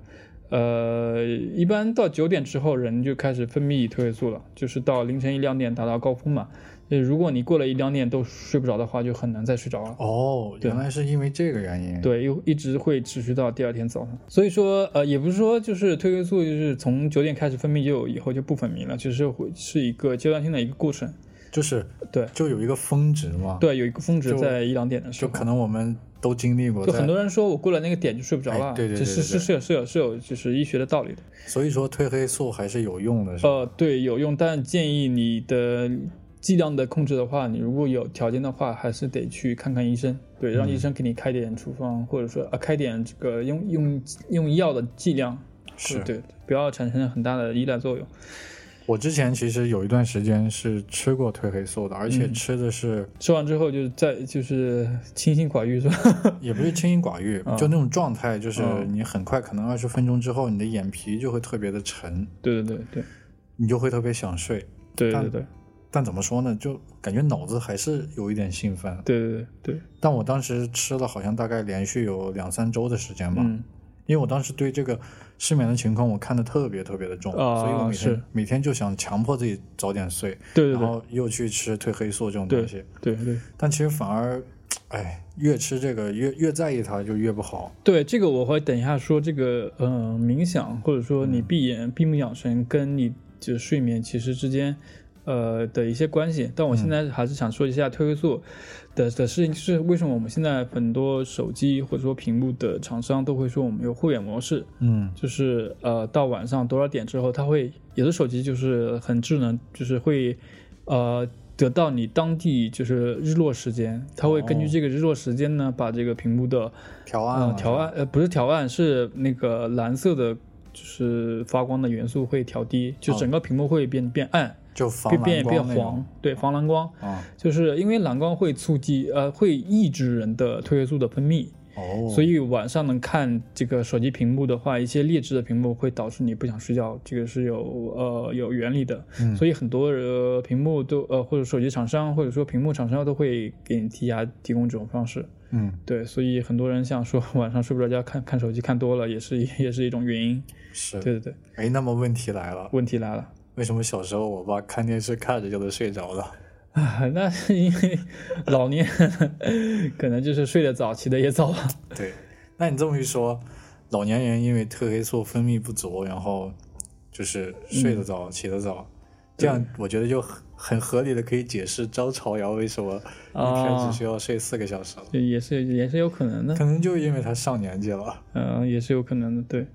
呃，一般到九点之后，人就开始分泌褪黑素了，就是到凌晨一两点达到高峰嘛。如果你过了一两点都睡不着的话，就很难再睡着了。哦，原来是因为这个原因。对，又一直会持续到第二天早上。所以说，呃，也不是说就是褪黑素就是从九点开始分泌就以后就不分泌了，其实会是一个阶段性的一个过程。就是对，就有一个峰值嘛。对，有一个峰值在一两点的时候。就可能我们都经历过。就很多人说我过了那个点就睡不着了。对对对。是是是有是有是有就是医学的道理的。所以说褪黑素还是有用的。呃，对，有用，但建议你的。剂量的控制的话，你如果有条件的话，还是得去看看医生，对，让医生给你开点处方，或者说啊，开点这个用用用药的剂量，是对，不要产生很大的依赖作用。我之前其实有一段时间是吃过褪黑素的，而且吃的是吃完之后就在就是清心寡欲是吧？也不是清心寡欲，就那种状态，就是你很快可能二十分钟之后，你的眼皮就会特别的沉，对对对对，你就会特别想睡，对对对。但怎么说呢？就感觉脑子还是有一点兴奋。对对对对。但我当时吃了，好像大概连续有两三周的时间吧。嗯。因为我当时对这个失眠的情况我看的特别特别的重，所以我每天每天就想强迫自己早点睡，对对对，然后又去吃褪黑素这种东西，对对。但其实反而，哎，越吃这个越越在意它就越不好。对，这个我会等一下说这个，嗯，冥想或者说你闭眼闭目养神跟你就睡眠其实之间。呃的一些关系，但我现在还是想说一下褪黑素的的事情，就是为什么我们现在很多手机或者说屏幕的厂商都会说我们有护眼模式，嗯，就是呃到晚上多少点之后，它会有的手机就是很智能，就是会呃得到你当地就是日落时间，它会根据这个日落时间呢，把这个屏幕的调暗调暗呃不是调暗是那个蓝色的，就是发光的元素会调低，就整个屏幕会变变暗。就变变黄，对防蓝光啊，就是因为蓝光会促进呃会抑制人的褪黑素的分泌哦，所以晚上能看这个手机屏幕的话，一些劣质的屏幕会导致你不想睡觉，这个是有呃有原理的，所以很多呃屏幕都呃或者手机厂商或者说屏幕厂商都会给你提下提供这种方式，嗯，对，所以很多人像说晚上睡不着觉看看手机看多了也是也是一种原因，是。对对对，哎，那么问题来了，问题来了。为什么小时候我爸看电视看着就能睡着了？啊，那是因为老年人可能就是睡得早，起得也早。对，那你这么一说，老年人因为褪黑素分泌不足，然后就是睡得早，起得早，这样我觉得就很很合理的可以解释张朝阳为什么一天只需要睡四个小时了。也是也是有可能的，可能就因为他上年纪了。嗯，也是有可能的，对。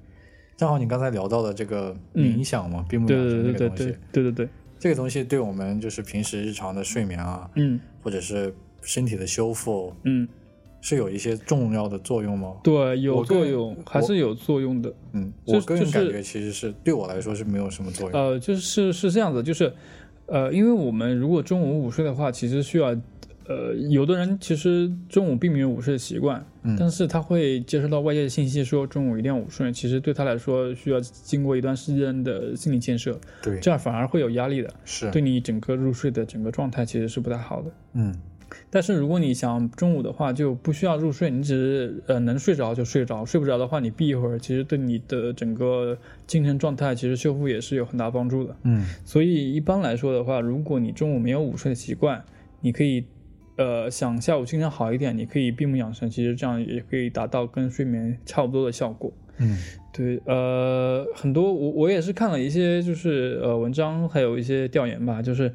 正好你刚才聊到的这个冥想嘛，闭目养神这个东西，对对对，这个东西对我们就是平时日常的睡眠啊，嗯，或者是身体的修复，嗯，是有一些重要的作用吗？对，有作用，还是有作用的。嗯，我个人感觉其实是对我来说是没有什么作用。呃，就是是这样子，就是呃，因为我们如果中午午睡的话，其实需要。呃，有的人其实中午并没有午睡的习惯，嗯但是他会接收到外界的信息，说中午一定要午睡。其实对他来说，需要经过一段时间的心理建设，对，这样反而会有压力的，是对你整个入睡的整个状态其实是不太好的。嗯，但是如果你想中午的话，就不需要入睡，你只是呃能睡着就睡着，睡不着的话你闭一会儿，其实对你的整个精神状态其实修复也是有很大帮助的。嗯，所以一般来说的话，如果你中午没有午睡的习惯，你可以。呃，想下午精神好一点，你可以闭目养神，其实这样也可以达到跟睡眠差不多的效果。嗯，对，呃，很多我我也是看了一些就是呃文章，还有一些调研吧，就是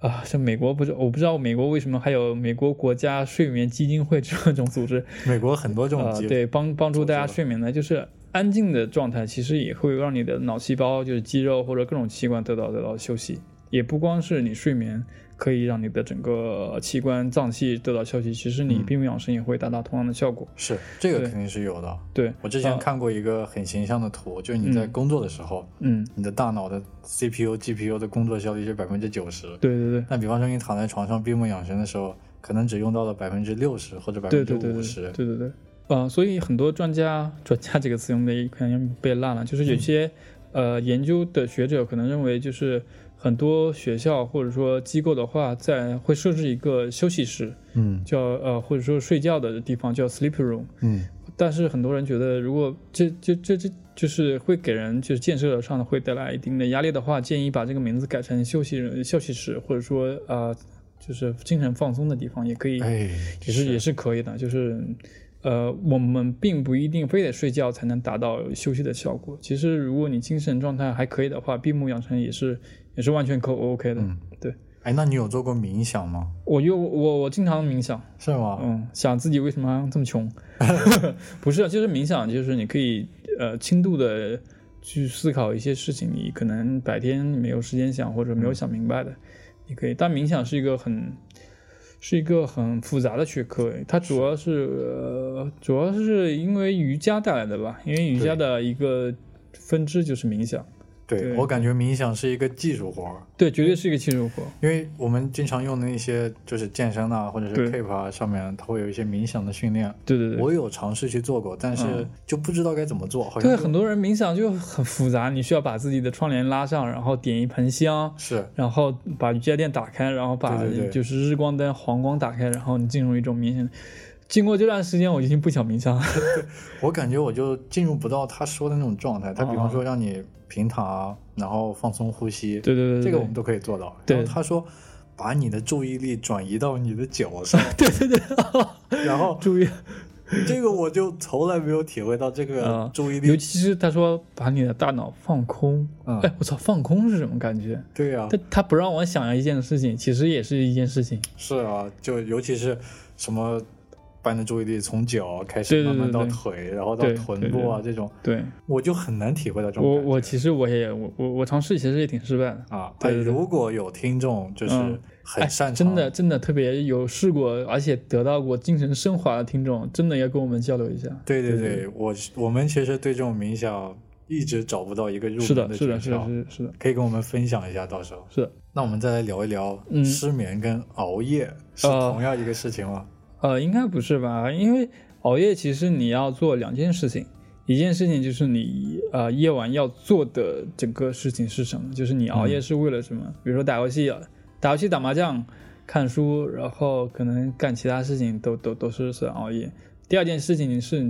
啊，像美国不是我不知道美国为什么还有美国国家睡眠基金会 这种组织，美国很多这种对帮帮助大家睡眠的，就是安静的状态，其实也会让你的脑细胞就是肌肉或者各种器官得到得到休息，也不光是你睡眠。可以让你的整个器官脏器得到休息，其实你闭目养神也会达到同样的效果。是，这个肯定是有的。对我之前看过一个很形象的图，就是你在工作的时候，嗯，你的大脑的 CPU、GPU 的工作效率是百分之九十。对对对。那比方说你躺在床上闭目养神的时候，可能只用到了百分之六十或者百分之五十。对对对。啊，所以很多专家“ 专家”这个词用的可能被烂了，就是有些呃研究的学者可能认为就是。很多学校或者说机构的话，在会设置一个休息室，嗯，叫呃或者说睡觉的地方叫 sleep room，嗯，但是很多人觉得，如果这这这这就是会给人就是建设上会带来一定的压力的话，建议把这个名字改成休息休息室，或者说呃就是精神放松的地方也可以，哎，也是也是可以的，就是呃我们并不一定非得睡觉才能达到休息的效果。其实如果你精神状态还可以的话，闭目养神也是。也是完全可 OK 的，对。哎，那你有做过冥想吗？我有，我我经常冥想。是吗？嗯，想自己为什么这么穷？不是，就是冥想，就是你可以呃轻度的去思考一些事情，你可能白天没有时间想或者没有想明白的，你可以。但冥想是一个很是一个很复杂的学科，它主要是呃主要是因为瑜伽带来的吧？因为瑜伽的一个分支就是冥想。对我感觉冥想是一个技术活对，绝对是一个技术活因为我们经常用的那些就是健身啊，或者是 Keep 啊，上面它会有一些冥想的训练。对对对，我有尝试去做过，但是就不知道该怎么做。好像对很多人冥想就很复杂，你需要把自己的窗帘拉上，然后点一盆香，是，然后把瑜伽垫打开，然后把就是日光灯、黄光打开，然后你进入一种冥想。经过这段时间，我已经不想冥想了。我感觉我就进入不到他说的那种状态。他比方说让你平躺，然后放松呼吸，对对对，这个我们都可以做到。对，他说把你的注意力转移到你的脚上，对对对，然后注意。这个我就从来没有体会到这个注意力，尤其是他说把你的大脑放空，哎，我操，放空是什么感觉？对呀，他他不让我想一件事情，其实也是一件事情。是啊，就尤其是什么。把你的注意力从脚开始慢慢到腿，然后到臀部啊这种，对，我就很难体会到这种。我我其实我也我我我尝试其实也挺失败的啊。对，如果有听众就是很擅长，真的真的特别有试过，而且得到过精神升华的听众，真的要跟我们交流一下。对对对，我我们其实对这种冥想一直找不到一个入门的诀窍，是的，是的，是的，可以跟我们分享一下，到时候是。那我们再来聊一聊失眠跟熬夜是同样一个事情吗？呃，应该不是吧？因为熬夜其实你要做两件事情，一件事情就是你呃夜晚要做的整个事情是什么？就是你熬夜是为了什么？比如说打游戏、打游戏、打麻将、看书，然后可能干其他事情都都都是算熬夜。第二件事情是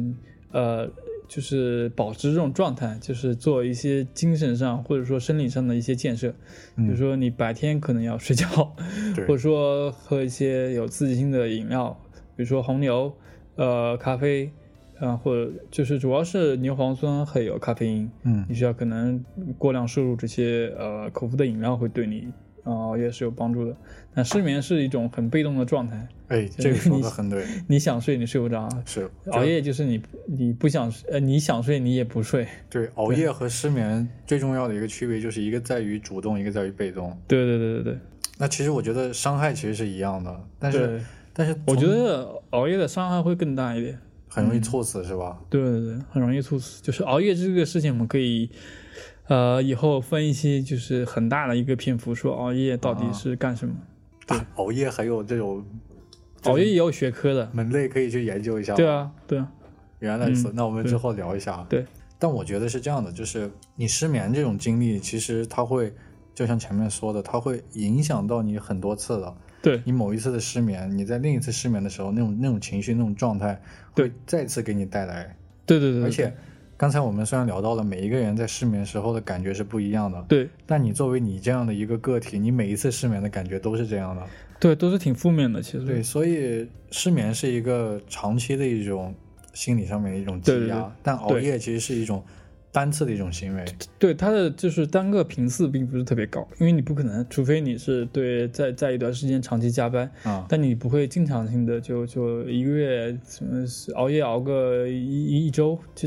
呃，就是保持这种状态，就是做一些精神上或者说生理上的一些建设。比如说你白天可能要睡觉，或者说喝一些有刺激性的饮料。比如说红牛，呃，咖啡，啊，或者就是主要是牛磺酸还有咖啡因，嗯，你需要可能过量摄入这些呃口服的饮料会对你啊熬夜是有帮助的。那失眠是一种很被动的状态，哎，这个说的很对。你想睡你睡不着，是熬夜就是你你不想呃你想睡你也不睡。对，熬夜和失眠最重要的一个区别就是一个在于主动，一个在于被动。对对对对对。那其实我觉得伤害其实是一样的，但是。但是我觉得熬夜的伤害会更大一点，很容易猝死是吧？对对对，很容易猝死。就是熬夜这个事情，我们可以，呃，以后分一期就是很大的一个篇幅，说熬夜到底是干什么。对，熬夜还有这种，熬夜也有学科的门类可以去研究一下。对啊，对啊。原来是，那我们之后聊一下。对。但我觉得是这样的，就是你失眠这种经历，其实它会，就像前面说的，它会影响到你很多次的。对你某一次的失眠，你在另一次失眠的时候，那种那种情绪、那种状态，会再次给你带来。对对对。而且，刚才我们虽然聊到了每一个人在失眠时候的感觉是不一样的，对。但你作为你这样的一个个体，你每一次失眠的感觉都是这样的。对，都是挺负面的，其实。对，所以失眠是一个长期的一种心理上面的一种积压，但熬夜其实是一种。单次的一种行为，对它的就是单个频次并不是特别高，因为你不可能，除非你是对在在一段时间长期加班啊，但你不会经常性的就就一个月什么熬夜熬个一一周，就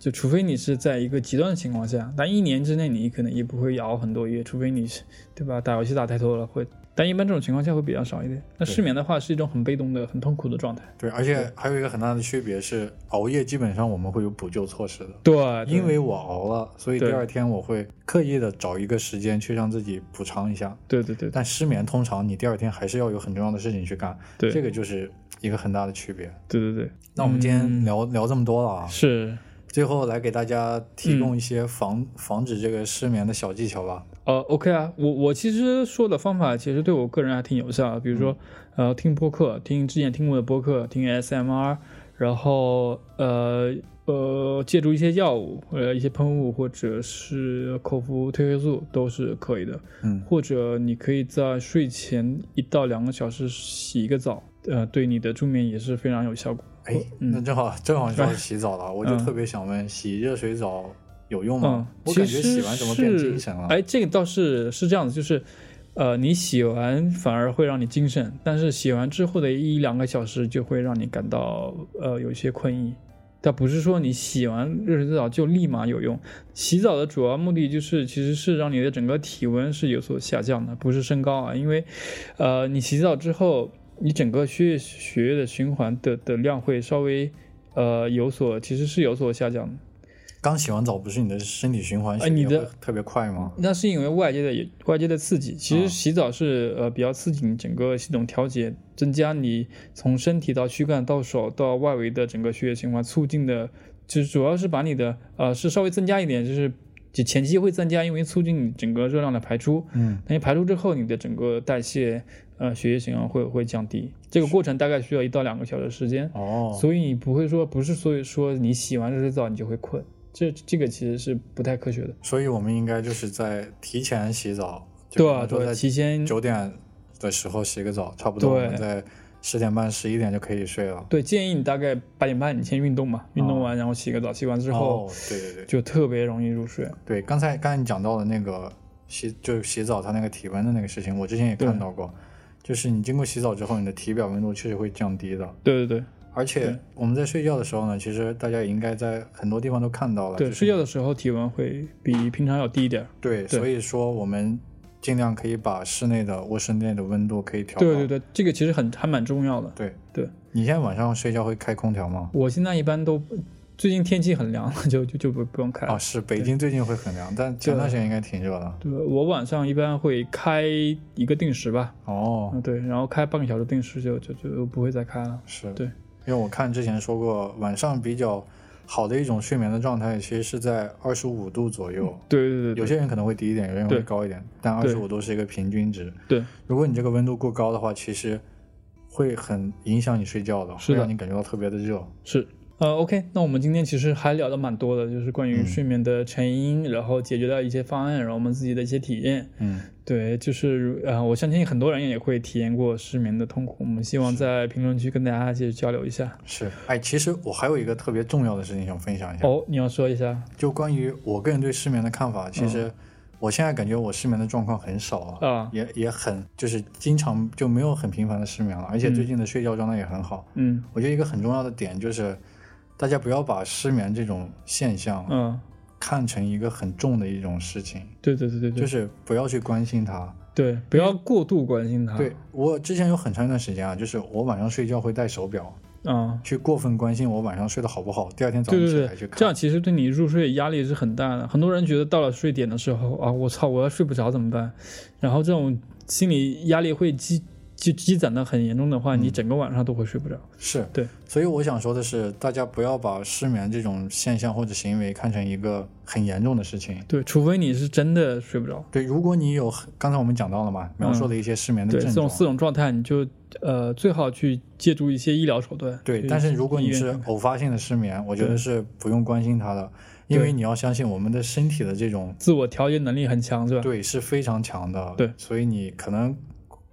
就除非你是在一个极端的情况下，但一年之内你可能也不会熬很多夜，除非你是对吧？打游戏打太多了会。但一般这种情况下会比较少一点。那失眠的话是一种很被动的、很痛苦的状态。对，而且还有一个很大的区别是，熬夜基本上我们会有补救措施的。对，因为我熬了，所以第二天我会刻意的找一个时间去让自己补偿一下。对对对。但失眠通常你第二天还是要有很重要的事情去干。对，这个就是一个很大的区别。对对对。那我们今天聊聊这么多了啊。是。最后来给大家提供一些防防止这个失眠的小技巧吧。呃，OK 啊，我我其实说的方法其实对我个人还挺有效的，比如说呃听播客，听之前听过的播客，听 SMR，然后呃呃借助一些药物，呃一些喷雾或者是口服褪黑素都是可以的。嗯，或者你可以在睡前一到两个小时洗一个澡，呃对你的助眠也是非常有效果。哎，那正好正好要洗澡了，我就特别想问，洗热水澡有用吗？我感觉洗完怎么变精神了？哎，这个倒是是这样子，就是，呃，你洗完反而会让你精神，但是洗完之后的一两个小时就会让你感到呃有一些困意。但不是说你洗完热水澡就立马有用，洗澡的主要目的就是其实是让你的整个体温是有所下降的，不是升高啊，因为，呃，你洗澡之后。你整个血液血液的循环的的量会稍微，呃，有所其实是有所下降的。刚洗完澡不是你的身体循环你的特别快吗？那是因为外界的外界的刺激。其实洗澡是呃比较刺激你整个系统调节，增加你从身体到躯干到手到外围的整个血液循环，促进的，就是主要是把你的呃是稍微增加一点，就是就前期会增加，因为促进你整个热量的排出。嗯，但你排出之后，你的整个代谢，呃，血液循环会会降低。这个过程大概需要一到两个小时时间。哦，所以你不会说，不是所以说你洗完热水澡你就会困，这这个其实是不太科学的。所以我们应该就是在提前洗澡，对啊，对，提前九点的时候洗个澡，差不多我们在十点半、十一点就可以睡了。对，建议你大概八点半你先运动嘛，运动完然后洗个澡，洗完之后，对对对，就特别容易入睡。对，刚才刚才你讲到的那个洗，就是洗澡它那个体温的那个事情，我之前也看到过，就是你经过洗澡之后，你的体表温度确实会降低的。对对对。而且我们在睡觉的时候呢，其实大家也应该在很多地方都看到了。对，睡觉的时候体温会比平常要低一点。对，所以说我们尽量可以把室内的卧室内的温度可以调。对对对，这个其实很还蛮重要的。对对。你现在晚上睡觉会开空调吗？我现在一般都，最近天气很凉，就就就不不用开。啊，是北京最近会很凉，但前段时间应该挺热的。对，我晚上一般会开一个定时吧。哦。对，然后开半个小时定时就就就不会再开了。是。对。因为我看之前说过，晚上比较好的一种睡眠的状态，其实是在二十五度左右。对对对，有些人可能会低一点，有些人会高一点，但二十五度是一个平均值。对，如果你这个温度过高的话，其实会很影响你睡觉的，会让你感觉到特别的热。是。呃，OK，那我们今天其实还聊的蛮多的，就是关于睡眠的成因，然后解决的一些方案，然后我们自己的一些体验。嗯，对，就是呃，我相信很多人也会体验过失眠的痛苦。我们希望在评论区跟大家继续交流一下。是，哎，其实我还有一个特别重要的事情想分享一下。哦，你要说一下？就关于我个人对失眠的看法，其实我现在感觉我失眠的状况很少了，啊，也也很就是经常就没有很频繁的失眠了，而且最近的睡觉状态也很好。嗯，我觉得一个很重要的点就是。大家不要把失眠这种现象，嗯，看成一个很重的一种事情。对对对对对，就是不要去关心它。对，不要过度关心它。对我之前有很长一段时间啊，就是我晚上睡觉会戴手表，嗯，去过分关心我晚上睡得好不好，第二天早上起来去看。这样其实对你入睡压力是很大的。很多人觉得到了睡点的时候啊，我操，我要睡不着怎么办？然后这种心理压力会积。积积攒的很严重的话，你整个晚上都会睡不着。是对，所以我想说的是，大家不要把失眠这种现象或者行为看成一个很严重的事情。对，除非你是真的睡不着。对，如果你有刚才我们讲到了嘛，描述的一些失眠的症状，这种四种状态，你就呃最好去借助一些医疗手段。对，但是如果你是偶发性的失眠，我觉得是不用关心它的，因为你要相信我们的身体的这种自我调节能力很强，是吧？对，是非常强的。对，所以你可能。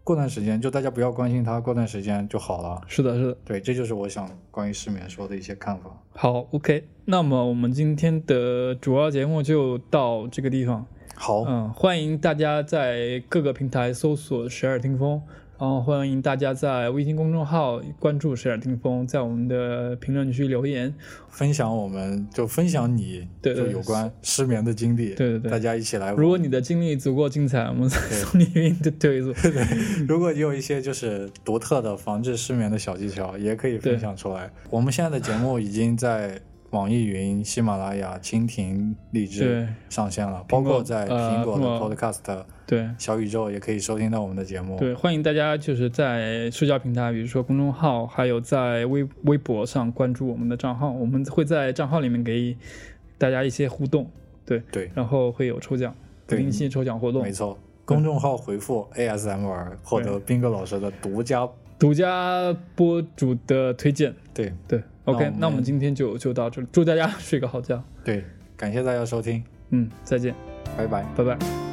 过段时间就大家不要关心它，过段时间就好了。是的，是的，对，这就是我想关于失眠说的一些看法。好，OK，那么我们今天的主要节目就到这个地方。好，嗯，欢迎大家在各个平台搜索“十二听风”。然后欢迎大家在微信公众号关注“十耳听风”，在我们的评论区留言，分享我们就分享你就有关失眠的经历，对对对，大家一起来。如果你的经历足够精彩，我们送你一对对对。如果你有一些就是独特的防治失眠的小技巧，也可以分享出来。我们现在的节目已经在。网易云、喜马拉雅、蜻蜓、荔枝上线了，包括在苹果的 Podcast，对小宇宙也可以收听到我们的节目。对，欢迎大家就是在社交平台，比如说公众号，还有在微微博上关注我们的账号，我们会在账号里面给大家一些互动。对对，然后会有抽奖，不定期抽奖活动。没错，公众号回复 ASMR 获得斌哥老师的独家独家播主的推荐。对对。OK，那我们今天就就到这里，祝大家睡个好觉。对，感谢大家收听，嗯，再见，拜拜，拜拜。